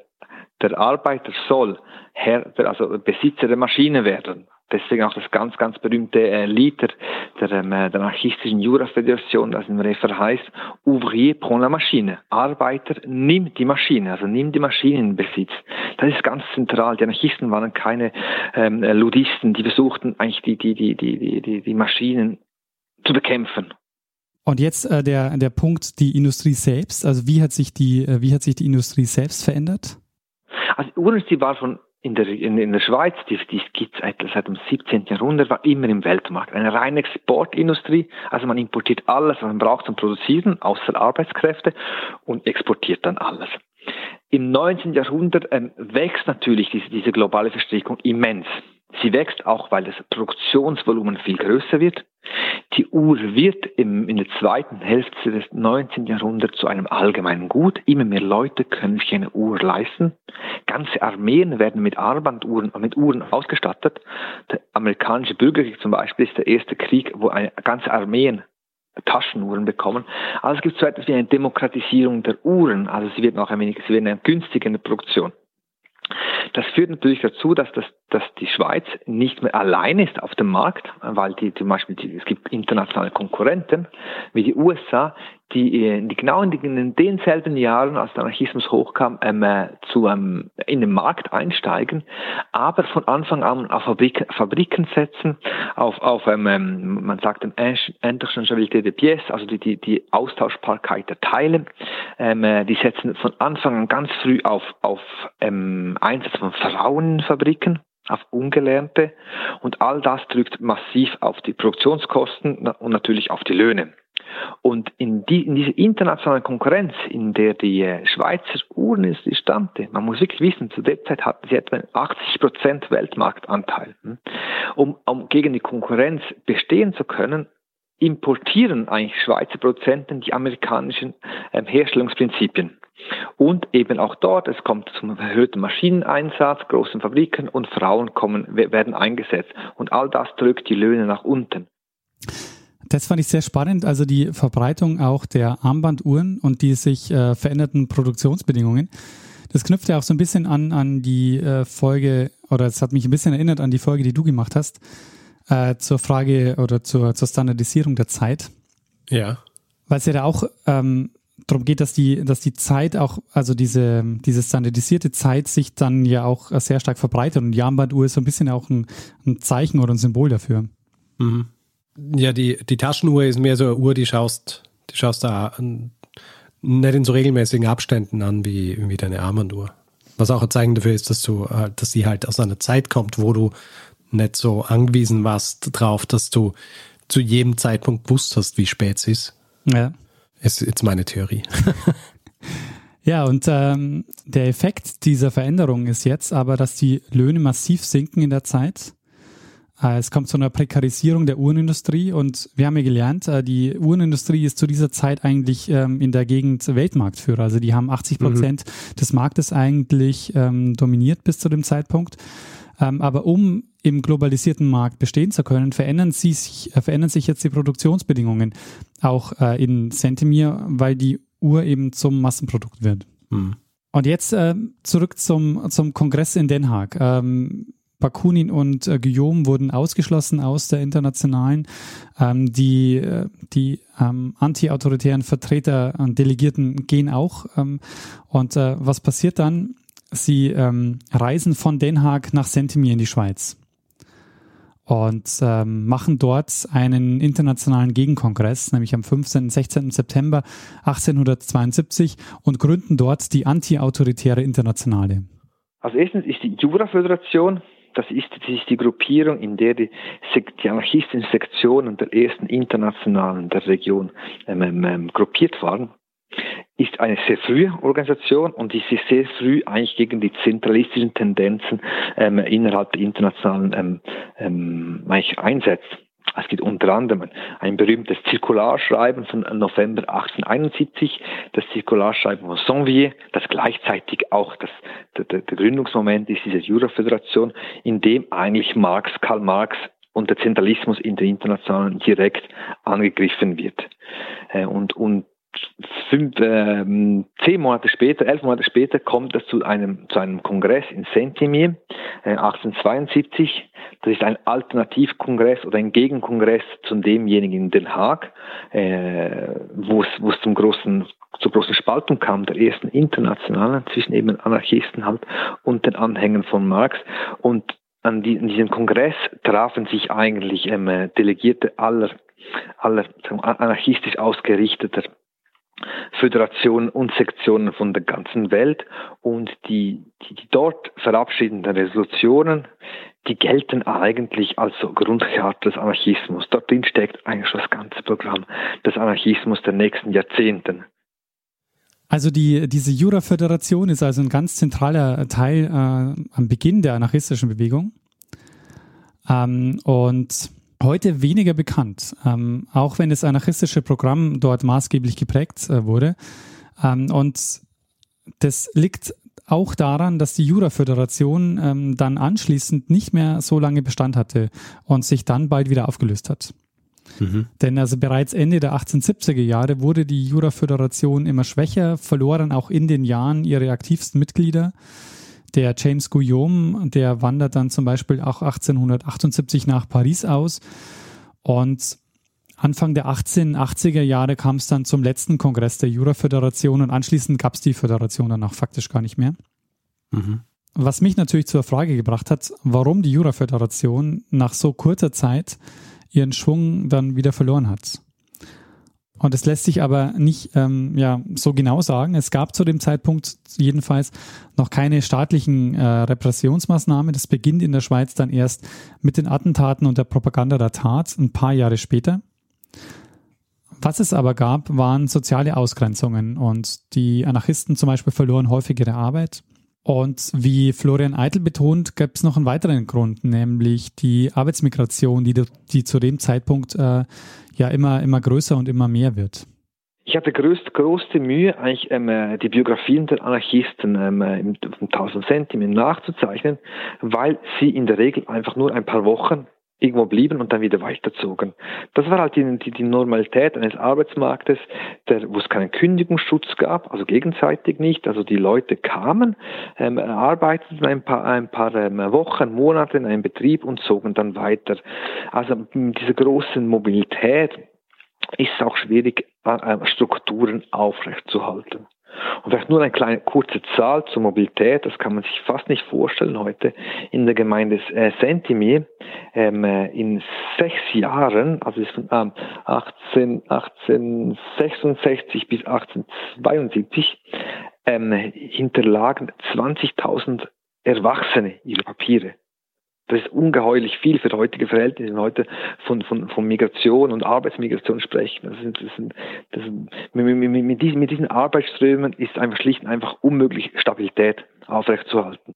der Arbeiter soll Herr, also Besitzer der Maschine werden. Deswegen auch das ganz, ganz berühmte äh, Lied der, ähm, der anarchistischen Jura-Föderation, das im Refer heißt, Ouvrier prend la machine. Arbeiter, nimm die Maschine, also nimm die Maschine in Besitz. Das ist ganz zentral. Die Anarchisten waren keine ähm, Ludisten, die versuchten eigentlich die, die, die, die, die, die Maschinen zu bekämpfen. Und jetzt äh, der, der Punkt, die Industrie selbst. Also wie hat sich die, äh, wie hat sich die Industrie selbst verändert? Also Uhrenindustrie war schon in der, in, in der Schweiz, die, die gibt seit, seit dem 17. Jahrhundert, war immer im Weltmarkt. Eine reine Exportindustrie. Also man importiert alles, was man braucht zum Produzieren, außer Arbeitskräfte, und exportiert dann alles. Im 19. Jahrhundert ähm, wächst natürlich diese, diese globale Verstrickung immens. Sie wächst auch, weil das Produktionsvolumen viel größer wird. Die Uhr wird im, in der zweiten Hälfte des 19. Jahrhunderts zu einem allgemeinen Gut. Immer mehr Leute können sich eine Uhr leisten. Ganze Armeen werden mit Armbanduhren, mit Uhren ausgestattet. Der amerikanische Bürgerkrieg zum Beispiel ist der erste Krieg, wo eine ganze Armeen Taschenuhren bekommen. Also es gibt so etwas wie eine Demokratisierung der Uhren. Also sie werden auch ein wenig, sie werden in der Produktion. Das führt natürlich dazu, dass, das, dass die Schweiz nicht mehr allein ist auf dem Markt, weil die zum Beispiel die, es gibt internationale Konkurrenten wie die USA, die, äh, die genau in, in denselben Jahren, als der Anarchismus hochkam, ähm, äh, zu, ähm, in den Markt einsteigen, aber von Anfang an auf Fabrik, Fabriken setzen, auf, auf ähm, ähm man sagt, Interchangeabilité de pièces, also die, die, die Austauschbarkeit der Teile. Ähm, äh, die setzen von Anfang an ganz früh auf, auf ähm, Einsatz von Frauenfabriken auf Ungelernte und all das drückt massiv auf die Produktionskosten und natürlich auf die Löhne. Und in, die, in dieser internationalen Konkurrenz, in der die äh, Schweizer Uhrenindustrie stammte, man muss wirklich wissen, zu der Zeit hatten sie etwa 80 Prozent Weltmarktanteil. Hm? Um, um gegen die Konkurrenz bestehen zu können, importieren eigentlich Schweizer Produzenten die amerikanischen ähm, Herstellungsprinzipien. Und eben auch dort, es kommt zum erhöhten Maschineneinsatz, großen Fabriken und Frauen kommen, werden eingesetzt. Und all das drückt die Löhne nach unten. Das fand ich sehr spannend, also die Verbreitung auch der Armbanduhren und die sich äh, veränderten Produktionsbedingungen. Das knüpft ja auch so ein bisschen an an die äh, Folge, oder es hat mich ein bisschen erinnert an die Folge, die du gemacht hast, äh, zur Frage oder zur, zur Standardisierung der Zeit. Ja. Weil es ja da auch ähm, darum geht, dass die, dass die Zeit auch, also diese, diese standardisierte Zeit sich dann ja auch sehr stark verbreitet und die Armbanduhr ist so ein bisschen auch ein, ein Zeichen oder ein Symbol dafür. Mhm. Ja, die, die Taschenuhr ist mehr so eine Uhr, die schaust, die schaust da an, nicht in so regelmäßigen Abständen an wie, wie deine Armbanduhr. Was auch ein Zeichen dafür ist, dass du, äh, dass sie halt aus einer Zeit kommt, wo du nicht so angewiesen warst drauf, dass du zu jedem Zeitpunkt gewusst hast, wie spät es ist. Ja. Ist jetzt meine Theorie. ja, und ähm, der Effekt dieser Veränderung ist jetzt aber, dass die Löhne massiv sinken in der Zeit. Äh, es kommt zu einer Prekarisierung der Uhrenindustrie und wir haben ja gelernt, äh, die Uhrenindustrie ist zu dieser Zeit eigentlich ähm, in der Gegend Weltmarktführer. Also die haben 80 Prozent mhm. des Marktes eigentlich ähm, dominiert bis zu dem Zeitpunkt. Ähm, aber um im globalisierten Markt bestehen zu können, verändern, sich, äh, verändern sich jetzt die Produktionsbedingungen auch äh, in Centimir, weil die Uhr eben zum Massenprodukt wird. Mhm. Und jetzt äh, zurück zum, zum Kongress in Den Haag. Ähm, Bakunin und äh, Guillaume wurden ausgeschlossen aus der internationalen. Ähm, die äh, die ähm, anti-autoritären Vertreter und Delegierten gehen auch. Ähm, und äh, was passiert dann? Sie ähm, reisen von Den Haag nach Sentimir in die Schweiz und ähm, machen dort einen internationalen Gegenkongress, nämlich am 15. und 16. September 1872 und gründen dort die Anti-Autoritäre Internationale. Als erstens ist die Jura-Föderation, das ist, das ist die Gruppierung, in der die, die anarchistischen Sektionen der ersten internationalen der Region ähm, ähm, ähm gruppiert waren ist eine sehr frühe Organisation und sich sehr früh eigentlich gegen die zentralistischen Tendenzen ähm, innerhalb der internationalen ähm, ähm, eigentlich einsetzt. Es gibt unter anderem ein berühmtes Zirkularschreiben von November 1871, das Zirkularschreiben von Sonvier, das gleichzeitig auch das, der, der Gründungsmoment ist dieser Juraföderation, in dem eigentlich Marx, Karl Marx und der Zentralismus in der internationalen direkt angegriffen wird. Äh, und, und fünf, äh, zehn Monate später, elf Monate später kommt es zu einem, zu einem Kongress in Saint-Imier, äh, 1872. Das ist ein Alternativkongress oder ein Gegenkongress zu demjenigen in Den Haag, äh, wo es zum großen zur großen Spaltung kam, der ersten internationalen, zwischen eben Anarchisten halt und den Anhängern von Marx. Und an, die, an diesem Kongress trafen sich eigentlich ähm, Delegierte aller, aller anarchistisch ausgerichteter Föderationen und Sektionen von der ganzen Welt und die, die, die dort verabschiedeten Resolutionen, die gelten eigentlich als so Grundcharte des Anarchismus. Dort drin steckt eigentlich das ganze Programm des Anarchismus der nächsten Jahrzehnten. Also die, diese Jura-Föderation ist also ein ganz zentraler Teil äh, am Beginn der anarchistischen Bewegung. Ähm, und heute weniger bekannt, ähm, auch wenn das anarchistische Programm dort maßgeblich geprägt äh, wurde. Ähm, und das liegt auch daran, dass die Jura-Föderation ähm, dann anschließend nicht mehr so lange Bestand hatte und sich dann bald wieder aufgelöst hat. Mhm. Denn also bereits Ende der 1870er Jahre wurde die Jura-Föderation immer schwächer, verloren auch in den Jahren ihre aktivsten Mitglieder. Der James Guillaume, der wandert dann zum Beispiel auch 1878 nach Paris aus und Anfang der 1880er Jahre kam es dann zum letzten Kongress der Jura-Föderation und anschließend gab es die Föderation danach faktisch gar nicht mehr. Mhm. Was mich natürlich zur Frage gebracht hat, warum die Jura-Föderation nach so kurzer Zeit ihren Schwung dann wieder verloren hat. Und es lässt sich aber nicht ähm, ja, so genau sagen. Es gab zu dem Zeitpunkt jedenfalls noch keine staatlichen äh, Repressionsmaßnahmen. Das beginnt in der Schweiz dann erst mit den Attentaten und der Propaganda der Tat ein paar Jahre später. Was es aber gab, waren soziale Ausgrenzungen und die Anarchisten zum Beispiel verloren häufig ihre Arbeit. Und wie Florian Eitel betont, gab es noch einen weiteren Grund, nämlich die Arbeitsmigration, die, die zu dem Zeitpunkt äh, ja immer, immer größer und immer mehr wird. Ich hatte größte, große Mühe, eigentlich ähm, äh, die Biografien der Anarchisten ähm, äh, im, im 1000 Zentimeter nachzuzeichnen, weil sie in der Regel einfach nur ein paar Wochen irgendwo blieben und dann wieder weiterzogen. Das war halt die, die, Normalität eines Arbeitsmarktes, der, wo es keinen Kündigungsschutz gab, also gegenseitig nicht. Also die Leute kamen, ähm, arbeiteten ein paar, ein paar ähm, Wochen, Monate in einem Betrieb und zogen dann weiter. Also mit dieser großen Mobilität ist auch schwierig, äh, Strukturen aufrechtzuerhalten. Und vielleicht nur eine kleine kurze Zahl zur Mobilität, das kann man sich fast nicht vorstellen heute. In der Gemeinde äh, Sentimir ähm, äh, in sechs Jahren, also von ähm, 18, 1866 bis 1872, ähm, hinterlagen 20.000 Erwachsene ihre Papiere. Das ist ungeheuerlich viel für heutige Verhältnisse, wenn heute von, von, von Migration und Arbeitsmigration sprechen. Das sind, das sind, das sind, mit, mit, mit, diesen, mit diesen Arbeitsströmen ist einfach schlicht und einfach unmöglich, Stabilität aufrechtzuerhalten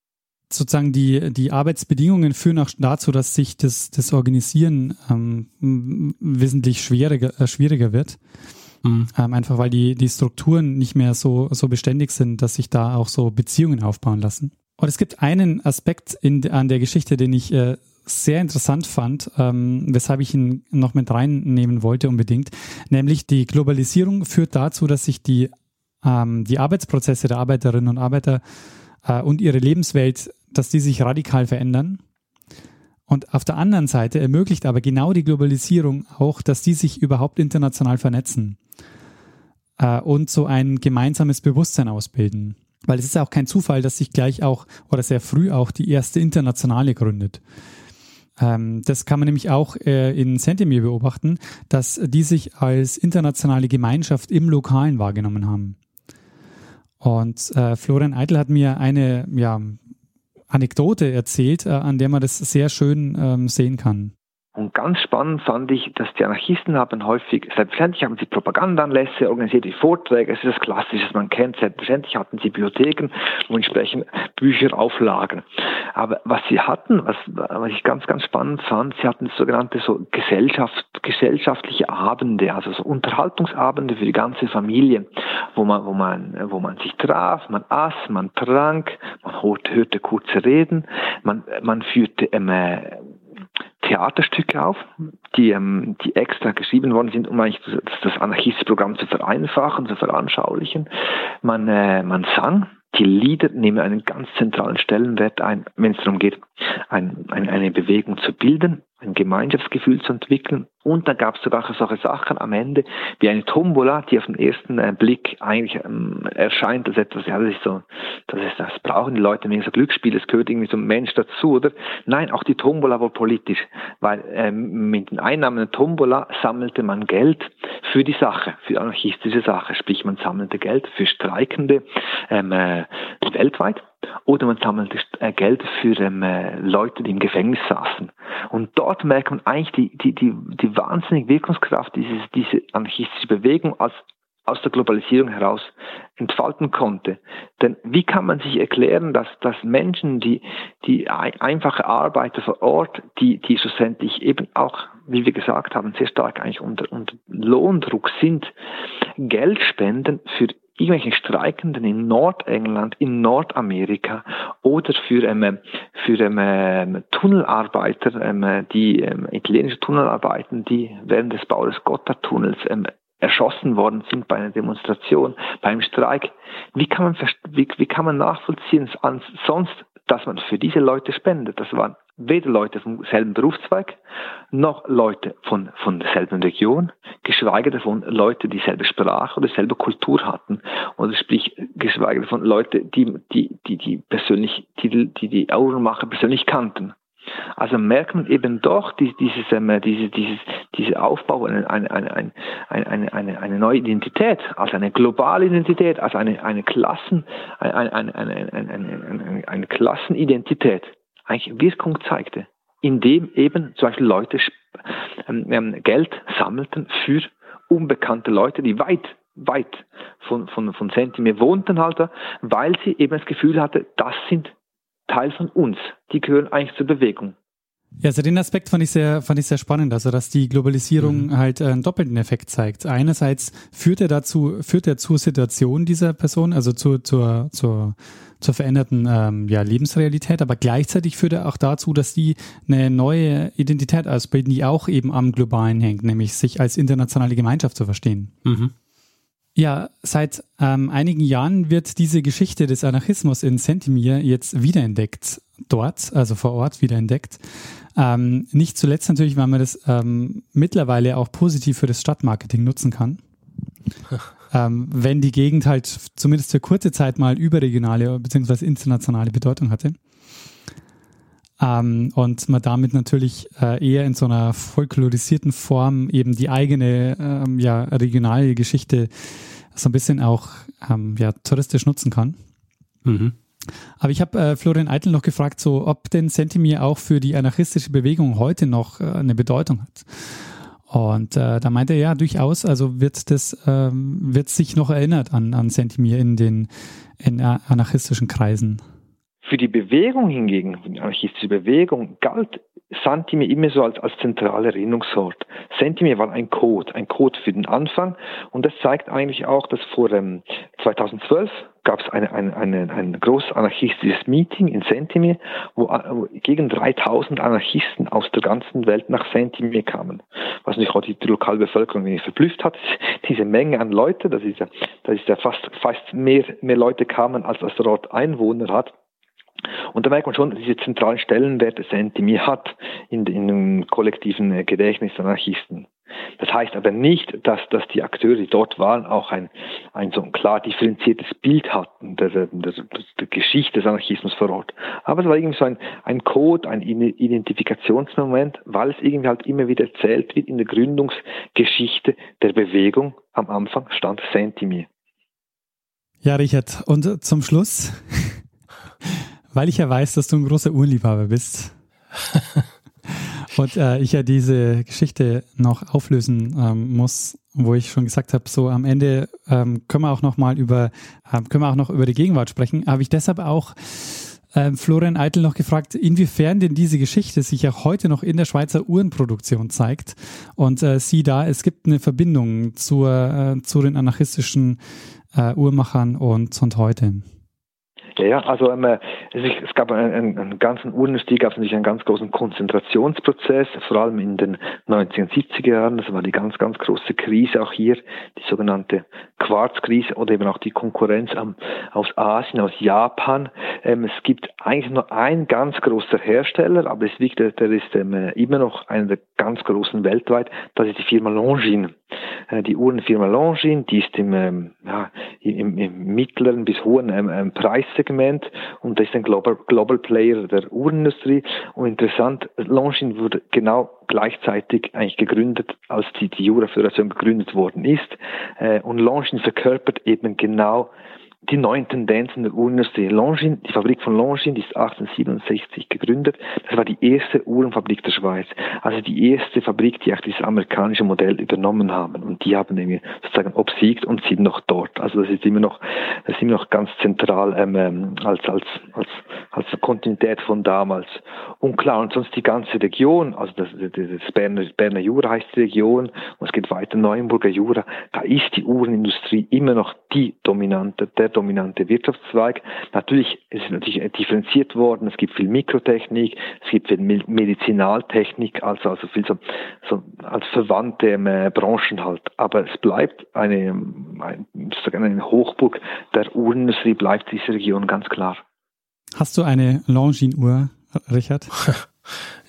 sozusagen die, die Arbeitsbedingungen führen auch dazu, dass sich das, das Organisieren ähm, wesentlich schwieriger, äh, schwieriger wird. Mhm. Ähm, einfach weil die, die Strukturen nicht mehr so, so beständig sind, dass sich da auch so Beziehungen aufbauen lassen. Und es gibt einen Aspekt in, an der Geschichte, den ich äh, sehr interessant fand, ähm, weshalb ich ihn noch mit reinnehmen wollte unbedingt, nämlich die Globalisierung führt dazu, dass sich die, ähm, die Arbeitsprozesse der Arbeiterinnen und Arbeiter äh, und ihre Lebenswelt, dass die sich radikal verändern. Und auf der anderen Seite ermöglicht aber genau die Globalisierung auch, dass die sich überhaupt international vernetzen äh, und so ein gemeinsames Bewusstsein ausbilden. Weil es ist ja auch kein Zufall, dass sich gleich auch oder sehr früh auch die erste Internationale gründet. Ähm, das kann man nämlich auch äh, in Sentimir beobachten, dass die sich als internationale Gemeinschaft im Lokalen wahrgenommen haben. Und äh, Florian Eitel hat mir eine ja, Anekdote erzählt, äh, an der man das sehr schön ähm, sehen kann. Und ganz spannend fand ich, dass die Anarchisten haben häufig, selbstverständlich haben sie Propagandaanlässe, organisiert die Vorträge, es ist das Klassische, man kennt, selbstverständlich hatten sie Bibliotheken und entsprechend Bücher auflagen. Aber was sie hatten, was, was ich ganz, ganz spannend fand, sie hatten sogenannte so Gesellschaft, gesellschaftliche Abende, also so Unterhaltungsabende für die ganze Familie, wo man, wo man, wo man sich traf, man aß, man trank, man hörte, kurze Reden, man, man führte ähm, Theaterstücke auf, die, ähm, die extra geschrieben worden sind, um eigentlich das, das Anarchistprogramm zu vereinfachen, zu veranschaulichen. Man, äh, man sang, die Lieder nehmen einen ganz zentralen Stellenwert ein, wenn es darum geht, ein, ein, eine Bewegung zu bilden ein Gemeinschaftsgefühl zu entwickeln. Und dann gab es sogar solche Sachen am Ende, wie eine Tombola, die auf den ersten äh, Blick eigentlich ähm, erscheint als etwas, ja, das ist so, das ist, das brauchen die Leute wegen so Glücksspiel, es gehört irgendwie zum Mensch dazu, oder? Nein, auch die Tombola war politisch, weil ähm, mit den Einnahmen der Tombola sammelte man Geld für die Sache, für anarchistische Sache, sprich man sammelte Geld für Streikende ähm, äh, weltweit oder man sammelte äh, Geld für ähm, äh, Leute, die im Gefängnis saßen. Und dort merkt man eigentlich die, die, die, die wahnsinnige Wirkungskraft dieses, diese anarchistische Bewegung als aus der Globalisierung heraus entfalten konnte. Denn wie kann man sich erklären, dass, dass Menschen, die, die einfache Arbeiter vor Ort, die, die schlussendlich eben auch, wie wir gesagt haben, sehr stark eigentlich unter, unter Lohndruck sind, Geld spenden für irgendwelchen Streikenden in Nordengland, in Nordamerika oder für, ähm, für ähm, Tunnelarbeiter, ähm, die ähm, italienische Tunnelarbeiten, die während des Baues des Gotthardtunnels ähm, erschossen worden sind bei einer Demonstration, beim Streik. Wie kann man, wie, wie kann man nachvollziehen, sonst, dass man für diese Leute spendet? Das waren weder Leute vom selben Berufszweig, noch Leute von, von derselben Region, geschweige davon Leute, die dieselbe Sprache oder dieselbe Kultur hatten. Oder sprich, geschweige davon Leute, die, die, die, die persönlich, die, die, die Aurenmacher persönlich kannten. Also merkt man eben doch die, dieses, ähm, dieses, dieses, diese Aufbau, eine, eine, eine, eine, eine, eine neue Identität, als eine globale Identität, als eine, eine Klassen, eine, eine, eine, eine, eine, eine Klassenidentität eigentlich Wirkung zeigte, indem eben zum Beispiel Leute ähm, ähm, Geld sammelten für unbekannte Leute, die weit, weit von, von, von Sentimir wohnten halt, weil sie eben das Gefühl hatte, das sind Teil von uns, die gehören eigentlich zur Bewegung. Ja, also den Aspekt fand ich sehr, fand ich sehr spannend, also dass die Globalisierung mhm. halt einen doppelten Effekt zeigt. Einerseits führt er dazu, führt er zur Situation dieser Person, also zu, zur, zur, zur veränderten ähm, ja, Lebensrealität, aber gleichzeitig führt er auch dazu, dass die eine neue Identität ausbilden, die auch eben am Globalen hängt, nämlich sich als internationale Gemeinschaft zu verstehen. Mhm. Ja, seit ähm, einigen Jahren wird diese Geschichte des Anarchismus in Sentimir jetzt wiederentdeckt, dort, also vor Ort wiederentdeckt. Ähm, nicht zuletzt natürlich, weil man das ähm, mittlerweile auch positiv für das Stadtmarketing nutzen kann. ähm, wenn die Gegend halt zumindest für kurze Zeit mal überregionale bzw. internationale Bedeutung hatte. Ähm, und man damit natürlich äh, eher in so einer folklorisierten Form eben die eigene ähm, ja, regionale Geschichte so ein bisschen auch ähm, ja, touristisch nutzen kann. Mhm. Aber ich habe äh, Florian Eitel noch gefragt, so ob denn Sentimir auch für die anarchistische Bewegung heute noch äh, eine Bedeutung hat. Und äh, da meinte er ja durchaus, also wird das ähm, wird sich noch erinnert an, an Sentimir in den in anarchistischen Kreisen. Für die Bewegung hingegen, die anarchistische Bewegung, galt Sentime immer so als, als zentraler Erinnerungsort. Sentime war ein Code, ein Code für den Anfang und das zeigt eigentlich auch, dass vor ähm, 2012 gab es eine, eine, eine, ein großes anarchistisches Meeting in Sentime, wo, wo gegen 3000 Anarchisten aus der ganzen Welt nach Sentime kamen. Was natürlich auch die, die Lokalbevölkerung verblüfft hat, diese Menge an Leute, das ist ja, das ist ja fast, fast mehr, mehr Leute kamen, als das Ort Einwohner hat. Und da merkt man schon, diese zentralen Stellenwerte Sentimi hat in, in dem kollektiven äh, Gedächtnis der Anarchisten. Das heißt aber nicht, dass, dass die Akteure, die dort waren, auch ein, ein so ein klar differenziertes Bild hatten der, der, der, der Geschichte des Anarchismus vor Ort. Aber es war irgendwie so ein, ein Code, ein Identifikationsmoment, weil es irgendwie halt immer wieder erzählt wird in der Gründungsgeschichte der Bewegung. Am Anfang stand Sentimi. Ja, Richard, und zum Schluss weil ich ja weiß, dass du ein großer Uhrenliebhaber bist. und äh, ich ja diese Geschichte noch auflösen ähm, muss, wo ich schon gesagt habe, so am Ende ähm, können wir auch noch mal über äh, können wir auch noch über die Gegenwart sprechen. Habe ich deshalb auch äh, Florian Eitel noch gefragt, inwiefern denn diese Geschichte sich auch heute noch in der Schweizer Uhrenproduktion zeigt. Und äh, sieh da, es gibt eine Verbindung zur, äh, zu den anarchistischen äh, Uhrmachern und, und heute. Ja, ja, also ähm, es, es, gab einen, einen, ganzen Uhrenindustrie, gab es natürlich einen ganz großen Konzentrationsprozess, vor allem in den 1970er Jahren. Das war die ganz, ganz große Krise auch hier, die sogenannte Quarzkrise oder eben auch die Konkurrenz am, aus Asien, aus Japan. Ähm, es gibt eigentlich nur ein ganz großer Hersteller, aber es liegt, der, ist ähm, immer noch einer der ganz großen weltweit. Das ist die Firma Longines. Äh, die Uhrenfirma Longines, die ist im, ähm, ja, im, im mittleren bis hohen ähm, ähm, Preissegment und das ist ein Global, Global Player der Uhrenindustrie. Und interessant, Longines wurde genau gleichzeitig eigentlich gegründet, als die, die Jura-Föderation gegründet worden ist. Äh, und Longines verkörpert eben genau die neuen Tendenzen der Uhrenindustrie. Longines, die Fabrik von Longines, ist 1867 gegründet. Das war die erste Uhrenfabrik der Schweiz. Also die erste Fabrik, die auch dieses amerikanische Modell übernommen haben. Und die haben irgendwie sozusagen obsiegt und sind noch dort. Also das ist immer noch, das ist immer noch ganz zentral ähm, ähm als, als, als, als Kontinuität von damals. Und klar, und sonst die ganze Region, also das, das Berner, Berner Jura heißt die Region, und es geht weiter Neuenburger Jura, da ist die Uhrenindustrie immer noch die dominante, der dominante Wirtschaftszweig. Natürlich ist es natürlich differenziert worden. Es gibt viel Mikrotechnik, es gibt viel Medizinaltechnik, also, also viel so, so als verwandte äh, Branchen halt. Aber es bleibt eine, ein, eine Hochburg der Uhrenindustrie, bleibt diese Region ganz klar. Hast du eine Longines-Uhr, Richard?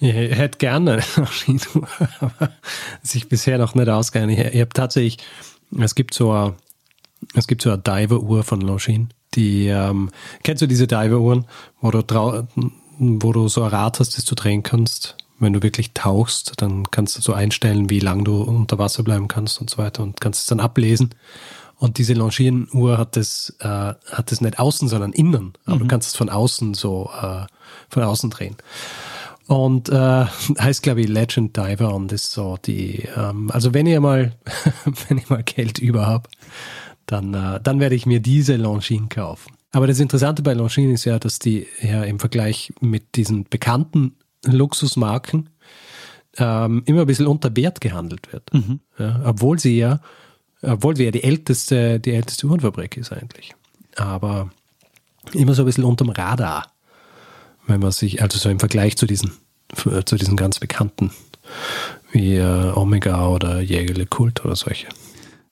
Ich hätte gerne eine Longines-Uhr, aber sich bisher noch nicht ausgegangen. Ich, ich habe tatsächlich, es gibt so eine es gibt so eine Diver-Uhr von Longines, die, ähm, kennst du diese Diver-Uhren, wo du, wo du so ein Rad hast, das du drehen kannst? Wenn du wirklich tauchst, dann kannst du so einstellen, wie lang du unter Wasser bleiben kannst und so weiter und kannst es dann ablesen. Und diese Longines-Uhr hat das, äh, hat das nicht außen, sondern innen. Aber mhm. du kannst es von außen so, äh, von außen drehen. Und äh, heißt, glaube ich, Legend Diver und ist so die, ähm, also wenn ihr mal, wenn ihr mal Geld über habt, dann, äh, dann werde ich mir diese Longines kaufen. Aber das Interessante bei Longines ist ja, dass die ja im Vergleich mit diesen bekannten Luxusmarken ähm, immer ein bisschen unter Wert gehandelt wird. Mhm. Ja, obwohl sie ja, obwohl sie ja die älteste, die älteste Uhrenfabrik ist eigentlich. Aber immer so ein bisschen unterm Radar. Wenn man sich, also so im Vergleich zu diesen, zu diesen ganz bekannten, wie äh, Omega oder Jägerle Kult oder solche.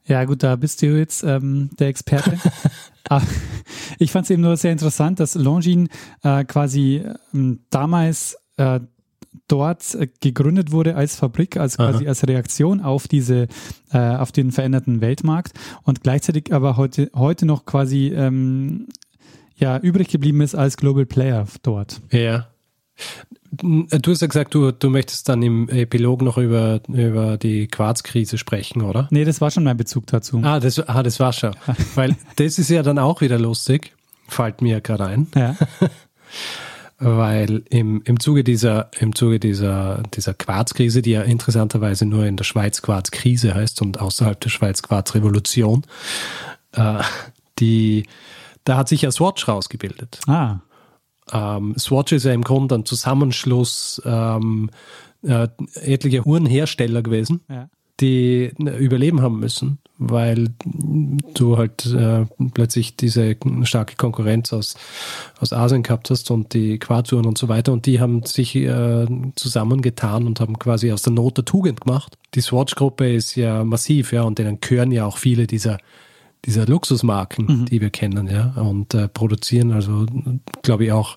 Ja, gut, da bist du jetzt ähm, der Experte. Aber ich fand es eben nur sehr interessant, dass Longines äh, quasi ähm, damals äh, dort äh, gegründet wurde als Fabrik, als quasi Aha. als Reaktion auf diese, äh, auf den veränderten Weltmarkt und gleichzeitig aber heute, heute noch quasi ähm, ja, übrig geblieben ist als Global Player dort. Ja. Du hast ja gesagt, du, du möchtest dann im Epilog noch über, über die Quarzkrise sprechen, oder? Nee, das war schon mein Bezug dazu. Ah, das, ah, das war schon. Weil das ist ja dann auch wieder lustig, fällt mir gerade ein. Ja. weil im, im Zuge dieser, im Zuge dieser, dieser Quarzkrise, die ja interessanterweise nur in der Schweiz Quarzkrise heißt und außerhalb der Schweiz Quarzrevolution, äh, die, da hat sich ja Swatch rausgebildet. Ah, Ähm, Swatch ist ja im Grunde ein Zusammenschluss ähm, äh, etlicher Uhrenhersteller gewesen, ja. die äh, überleben haben müssen, weil du halt äh, plötzlich diese starke Konkurrenz aus, aus Asien gehabt hast und die Quarzuhren und so weiter und die haben sich äh, zusammengetan und haben quasi aus der Not der Tugend gemacht. Die Swatch-Gruppe ist ja massiv, ja, und denen gehören ja auch viele dieser dieser Luxusmarken, die wir kennen, ja, und äh, produzieren also, glaube ich, auch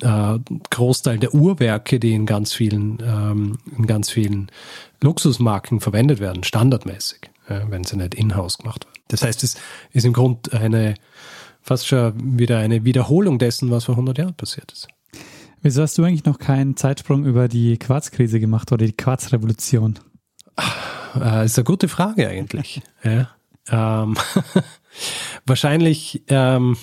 äh, Großteil der Uhrwerke, die in ganz vielen, ähm, in ganz vielen Luxusmarken verwendet werden, standardmäßig, ja, wenn sie nicht in-house gemacht werden. Das heißt, es ist im Grunde eine fast schon wieder eine Wiederholung dessen, was vor 100 Jahren passiert ist. Wieso hast du eigentlich noch keinen Zeitsprung über die Quarzkrise gemacht oder die Quarzrevolution? Äh, ist eine gute Frage eigentlich. ja. Ähm, wahrscheinlich, ähm,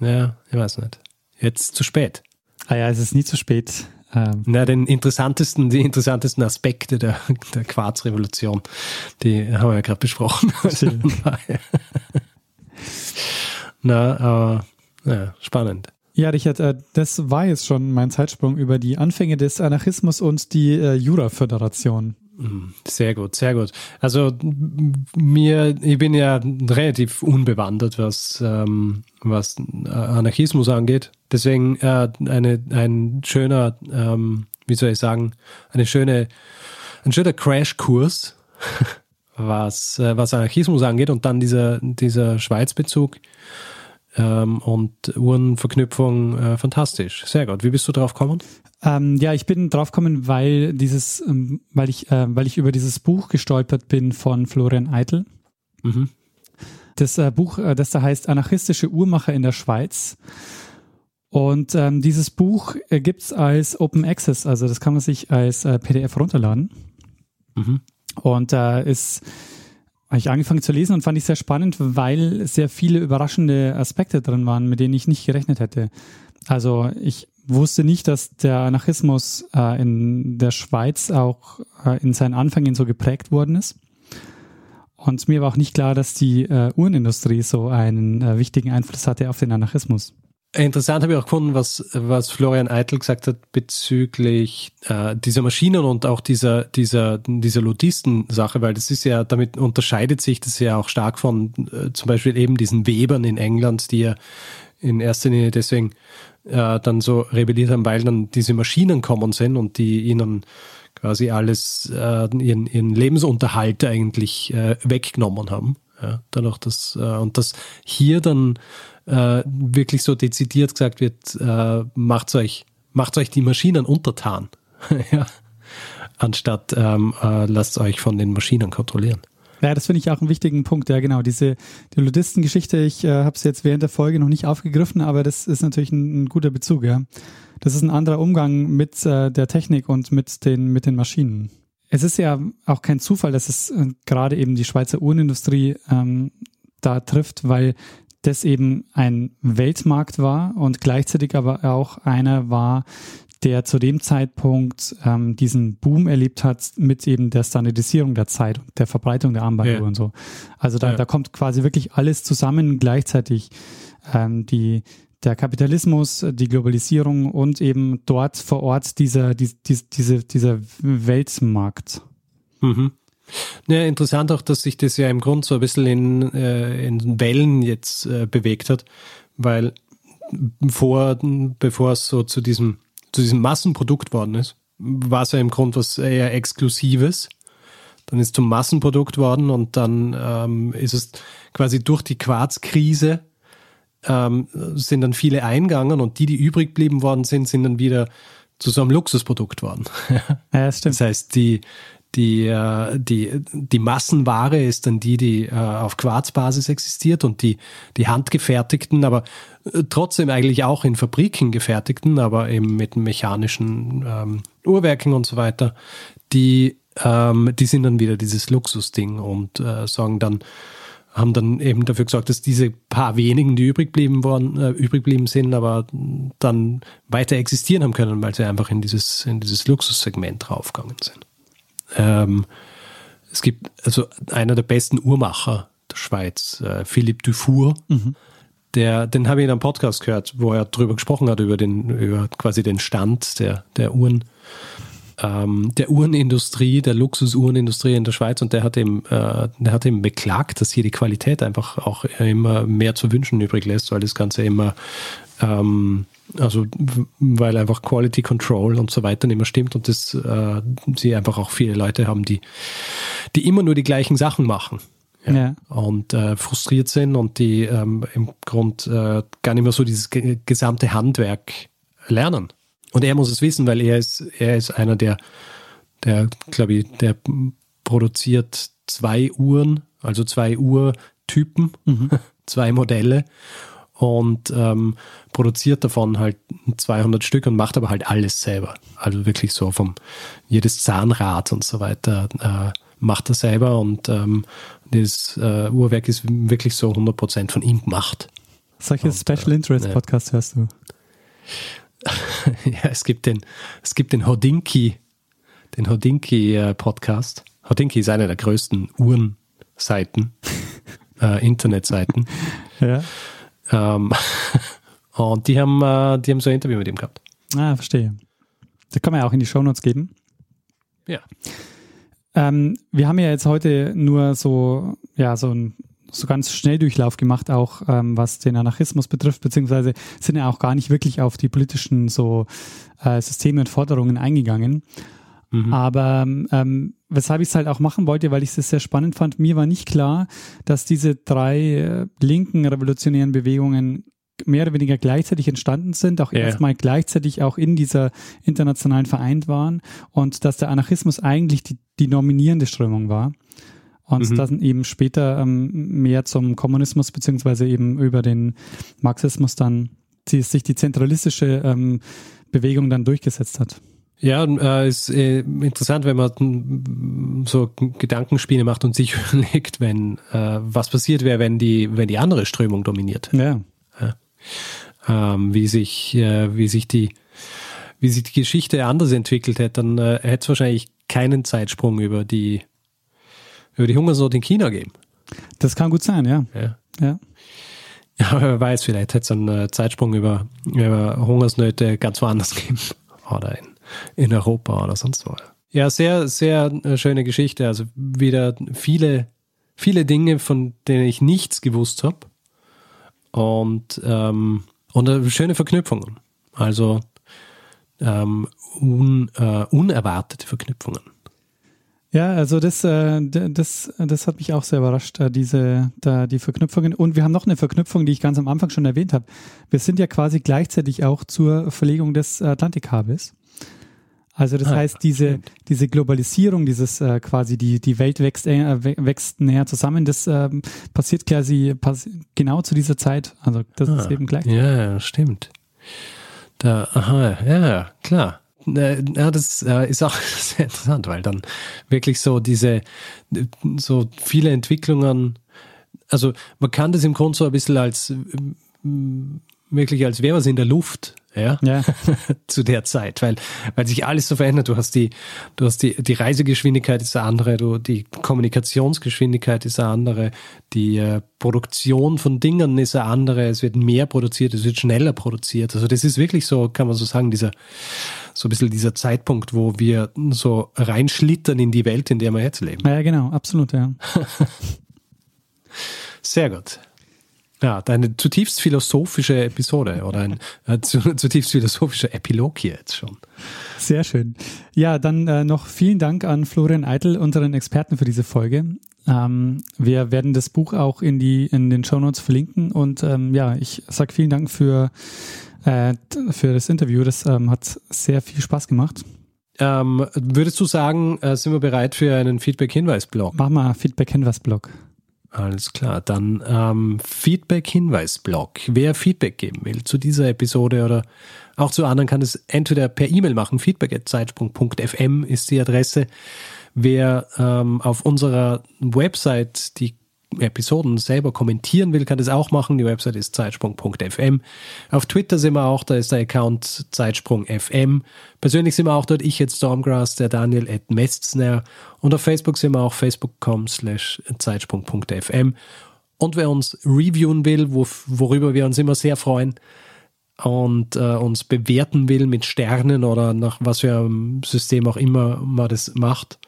ja, ich weiß nicht. Jetzt zu spät. Ah ja, es ist nie zu spät. Ähm, Na, den interessantesten, die interessantesten Aspekte der, der Quarzrevolution, die haben wir ja gerade besprochen. Na, aber ja, spannend. Ja, Richard, äh, das war jetzt schon mein Zeitsprung über die Anfänge des Anarchismus und die äh, Jura-Föderation. Mhm, Sehr gut, sehr gut. Also mir, ich bin ja relativ unbewandert, was, ähm, was äh, Anarchismus angeht. Deswegen äh, eine, ein schöner, ähm, wie soll ich sagen, eine schöne, ein schöner Crashkurs, was, äh, was Anarchismus angeht und dann dieser, dieser Schweizbezug ähm, und Uhrenverknüpfung äh, fantastisch. Sehr gut. Wie bist du drauf gekommen? Ähm, ja, ich bin draufgekommen, weil dieses, ähm, weil ich, äh, weil ich über dieses Buch gestolpert bin von Florian Eitel. Mhm. Das äh, Buch, äh, das da heißt Anarchistische Uhrmacher in der Schweiz. Und ähm, dieses Buch äh, gibt's als Open Access, also das kann man sich als äh, PDF runterladen. Mhm. Und da ist habe ich angefangen zu lesen und fand ich sehr spannend, weil sehr viele überraschende Aspekte drin waren, mit denen ich nicht gerechnet hätte. Also ich wusste nicht, dass der Anarchismus äh, in der Schweiz auch äh, in seinen Anfängen so geprägt worden ist. Und mir war auch nicht klar, dass die äh, Uhrenindustrie so einen äh, wichtigen Einfluss hatte auf den Anarchismus. Interessant habe ich auch gefunden, was, was Florian Eitel gesagt hat bezüglich äh, dieser Maschinen und auch dieser, dieser, dieser Ludisten-Sache, weil das ist ja, damit unterscheidet sich das ja auch stark von äh, zum Beispiel eben diesen Webern in England, die ja in erster Linie deswegen äh, dann so rebelliert haben, weil dann diese Maschinen kommen sind und die ihnen quasi alles, äh, ihren, ihren Lebensunterhalt eigentlich äh, weggenommen haben. Ja, dadurch, dass, äh, und dass hier dann äh, wirklich so dezidiert gesagt wird, äh, macht euch, macht euch die Maschinen untertan. ja. Anstatt ähm, äh, lasst euch von den Maschinen kontrollieren. Ja, das finde ich auch einen wichtigen Punkt. Ja, genau. Diese die Ludistengeschichte, ich äh, habe es jetzt während der Folge noch nicht aufgegriffen, aber das ist natürlich ein, ein guter Bezug. Ja, das ist ein anderer Umgang mit äh, der Technik und mit den mit den Maschinen. Es ist ja auch kein Zufall, dass es äh, gerade eben die Schweizer Uhrenindustrie ähm, da trifft, weil das eben ein Weltmarkt war und gleichzeitig aber auch einer war, der zu dem Zeitpunkt ähm, diesen Boom erlebt hat mit eben der Standardisierung der Zeit und der Verbreitung der Armbanduhr Ja. und so. Also da, Ja. da kommt quasi wirklich alles zusammen gleichzeitig. Ähm, die, der Kapitalismus, die Globalisierung und eben dort vor Ort dieser, die, die, diese, dieser Weltmarkt. Mhm. Ja, interessant auch, dass sich das ja im Grunde so ein bisschen in, äh, in Wellen jetzt äh, bewegt hat, weil vor, bevor es so zu diesem, zu diesem Massenprodukt worden ist, war es ja im Grunde was eher Exklusives. Dann ist es zum Massenprodukt worden und dann ähm, ist es quasi durch die Quarzkrise ähm, sind dann viele eingegangen und die, die übrig geblieben worden sind, sind dann wieder zu so einem Luxusprodukt worden. Ja, das stimmt. Das heißt, die, die, äh, die, die Massenware ist dann die, die äh, auf Quarzbasis existiert und die, die handgefertigten, aber äh, trotzdem eigentlich auch in Fabriken gefertigten, aber eben mit mechanischen ähm, Uhrwerken und so weiter, die, ähm, die sind dann wieder dieses Luxusding und äh, sagen dann, haben dann eben dafür gesorgt, dass diese paar wenigen, die übrig blieben, worden, äh, übrig blieben sind, aber dann weiter existieren haben können, weil sie einfach in dieses, in dieses Luxussegment draufgegangen sind. Ähm, es gibt also einer der besten Uhrmacher der Schweiz, äh, Philippe Dufour, mhm. der, den habe ich in einem Podcast gehört, wo er darüber gesprochen hat, über den, über quasi den Stand der, der Uhren ähm, der Uhrenindustrie, der Luxusuhrenindustrie in der Schweiz und der hat eben, äh, der hat eben beklagt, dass hier die Qualität einfach auch immer mehr zu wünschen übrig lässt, weil das Ganze immer ähm, also weil einfach Quality Control und so weiter nicht mehr stimmt und das äh, sie einfach auch viele Leute haben, die, die immer nur die gleichen Sachen machen. Ja, ja. Und äh, frustriert sind und die ähm, im Grund äh, gar nicht mehr so dieses gesamte Handwerk lernen. Und er muss es wissen, weil er ist, er ist einer der, der, glaube ich, der produziert zwei Uhren, also zwei Uhrtypen, mhm. zwei Modelle und ähm, produziert davon halt 200 Stück und macht aber halt alles selber. Also wirklich so vom jedes Zahnrad und so weiter äh, macht er selber und ähm, das äh, Uhrwerk ist wirklich so 100% von ihm gemacht. Solche und, Special Interest äh, Podcasts hörst du? ja, es gibt den, es gibt den Hodinki, den Hodinki-Podcast. Äh, Hodinki ist einer der größten Uhrenseiten, äh, Internetseiten. Ja. Ähm, und die haben, äh, die haben so ein Interview mit ihm gehabt. Ah, verstehe. Da kann man ja auch in die Shownotes geben. Ja. Ähm, wir haben ja jetzt heute nur so, ja, so ein so ganz Schnelldurchlauf gemacht, auch ähm, was den Anarchismus betrifft, beziehungsweise sind ja auch gar nicht wirklich auf die politischen so äh, Systeme und Forderungen eingegangen. Mhm. Aber ähm, weshalb ich es halt auch machen wollte, weil ich es sehr spannend fand, mir war nicht klar, dass diese drei äh, linken revolutionären Bewegungen mehr oder weniger gleichzeitig entstanden sind, auch yeah. erstmal gleichzeitig auch in dieser internationalen Vereint waren und dass der Anarchismus eigentlich die, die nominierende Strömung war und mhm. dann eben später ähm, mehr zum Kommunismus beziehungsweise eben über den Marxismus dann die, sich die zentralistische ähm, Bewegung dann durchgesetzt hat. Ja, äh, ist äh, interessant, wenn man so Gedankenspiele macht und sich überlegt, wenn äh, was passiert wäre, wenn die, wenn die andere Strömung dominiert. Ja. ja. Ähm, wie sich, äh, wie sich die, wie sich die Geschichte anders entwickelt hätte, dann äh, hätte es wahrscheinlich keinen Zeitsprung über die über die Hungersnot in China geben. Das kann gut sein, ja. Ja. ja. Ja, aber wer weiß, vielleicht hätte es einen äh, Zeitsprung über, über Hungersnöte ganz woanders geben. Oder in, in Europa oder sonst wo. Ja, sehr, sehr äh, schöne Geschichte. Also wieder viele, viele Dinge, von denen ich nichts gewusst habe. Und, ähm, und äh, schöne Verknüpfungen. Also ähm, un, äh, unerwartete Verknüpfungen. Ja, also das, äh, das, das hat mich auch sehr überrascht, äh, diese, da die Verknüpfungen. Und wir haben noch eine Verknüpfung, die ich ganz am Anfang schon erwähnt habe. Wir sind ja quasi gleichzeitig auch zur Verlegung des Atlantikkabels. Also das ah, heißt, diese, diese Globalisierung, dieses äh, quasi die, die Welt wächst, äh, wächst näher zusammen, das äh, passiert quasi pass genau zu dieser Zeit. Also das ah, ist eben gleich. Ja, stimmt. Da, aha, ja, klar. Äh, ja, das äh, ist auch sehr interessant, weil dann wirklich so diese, so viele Entwicklungen, also man kann das im Grunde so ein bisschen als, wirklich als wäre was in der Luft ja, Ja. zu der Zeit, weil, weil sich alles so verändert. Du hast die, du hast die, die Reisegeschwindigkeit ist eine andere, du, die Kommunikationsgeschwindigkeit ist eine andere, die äh, Produktion von Dingen ist eine andere, es wird mehr produziert, es wird schneller produziert. Also das ist wirklich so, kann man so sagen, dieser, so ein bisschen dieser Zeitpunkt, wo wir so reinschlittern in die Welt, in der wir jetzt leben. Ja, genau, absolut, ja. Sehr gut. Ja, eine zutiefst philosophische Episode oder ein äh, zu, zutiefst philosophischer Epilog hier jetzt schon. Sehr schön. Ja, dann äh, noch vielen Dank an Florian Eitel, unseren Experten für diese Folge. Ähm, wir werden das Buch auch in die in den Shownotes verlinken und ähm, ja, ich sag vielen Dank für äh, für das Interview. Das ähm, hat sehr viel Spaß gemacht. Ähm, würdest du sagen, äh, sind wir bereit für einen Feedback-Hinweis-Blog? Mach mal Feedback-Hinweis-Blog. Alles klar, dann ähm, Feedback-Hinweis-Blog. Wer Feedback geben will zu dieser Episode oder auch zu anderen, kann es entweder per E-Mail machen. Feedback.zeitsprung.fm ist die Adresse. Wer ähm, auf unserer Website die Episoden selber kommentieren will, kann das auch machen. Die Website ist zeitsprung.fm. Auf Twitter sind wir auch, da ist der Account zeitsprung.fm. Persönlich sind wir auch dort, ich jetzt Stormgrass, der Daniel at Mestzner. Und auf Facebook sind wir auch facebook.com slash zeitsprung.fm. Und wer uns reviewen will, wo, worüber wir uns immer sehr freuen und äh, uns bewerten will mit Sternen oder nach was für einem System auch immer man das macht,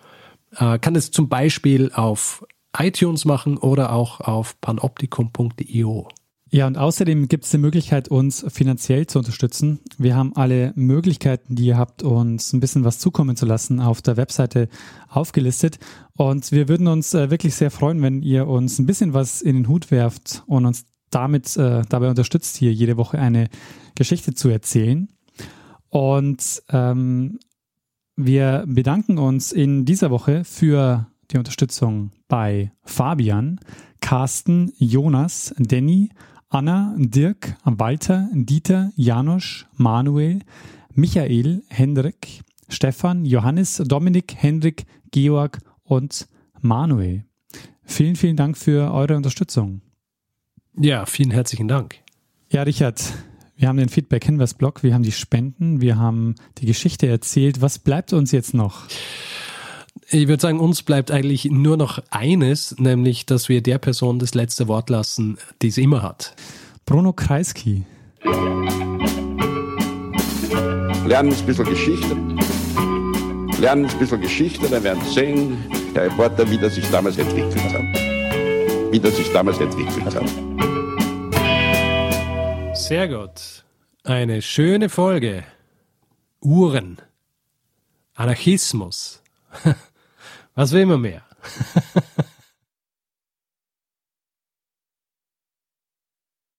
äh, kann es zum Beispiel auf iTunes machen oder auch auf panoptikum.io. Ja, und außerdem gibt es die Möglichkeit, uns finanziell zu unterstützen. Wir haben alle Möglichkeiten, die ihr habt, uns ein bisschen was zukommen zu lassen, auf der Webseite aufgelistet. Und wir würden uns äh, wirklich sehr freuen, wenn ihr uns ein bisschen was in den Hut werft und uns damit äh, dabei unterstützt, hier jede Woche eine Geschichte zu erzählen. Und ähm, wir bedanken uns in dieser Woche für die Unterstützung bei Fabian, Carsten, Jonas, Danny, Anna, Dirk, Walter, Dieter, Janusz, Manuel, Michael, Hendrik, Stefan, Johannes, Dominik, Hendrik, Georg und Manuel. Vielen, vielen Dank für eure Unterstützung. Ja, vielen herzlichen Dank. Ja, Richard, wir haben den Feedback-Hinweis-Blog, wir haben die Spenden, wir haben die Geschichte erzählt. Was bleibt uns jetzt noch? Ich würde sagen, uns bleibt eigentlich nur noch eines, nämlich, dass wir der Person das letzte Wort lassen, die es immer hat. Bruno Kreisky. Lernen ein bisschen Geschichte. Lernen ein bisschen Geschichte, dann werden Sie sehen, der Reporter, wie das sich damals entwickelt hat. Wie das sich damals entwickelt hat. Sehr gut. Eine schöne Folge. Uhren. Anarchismus. Was will man mehr?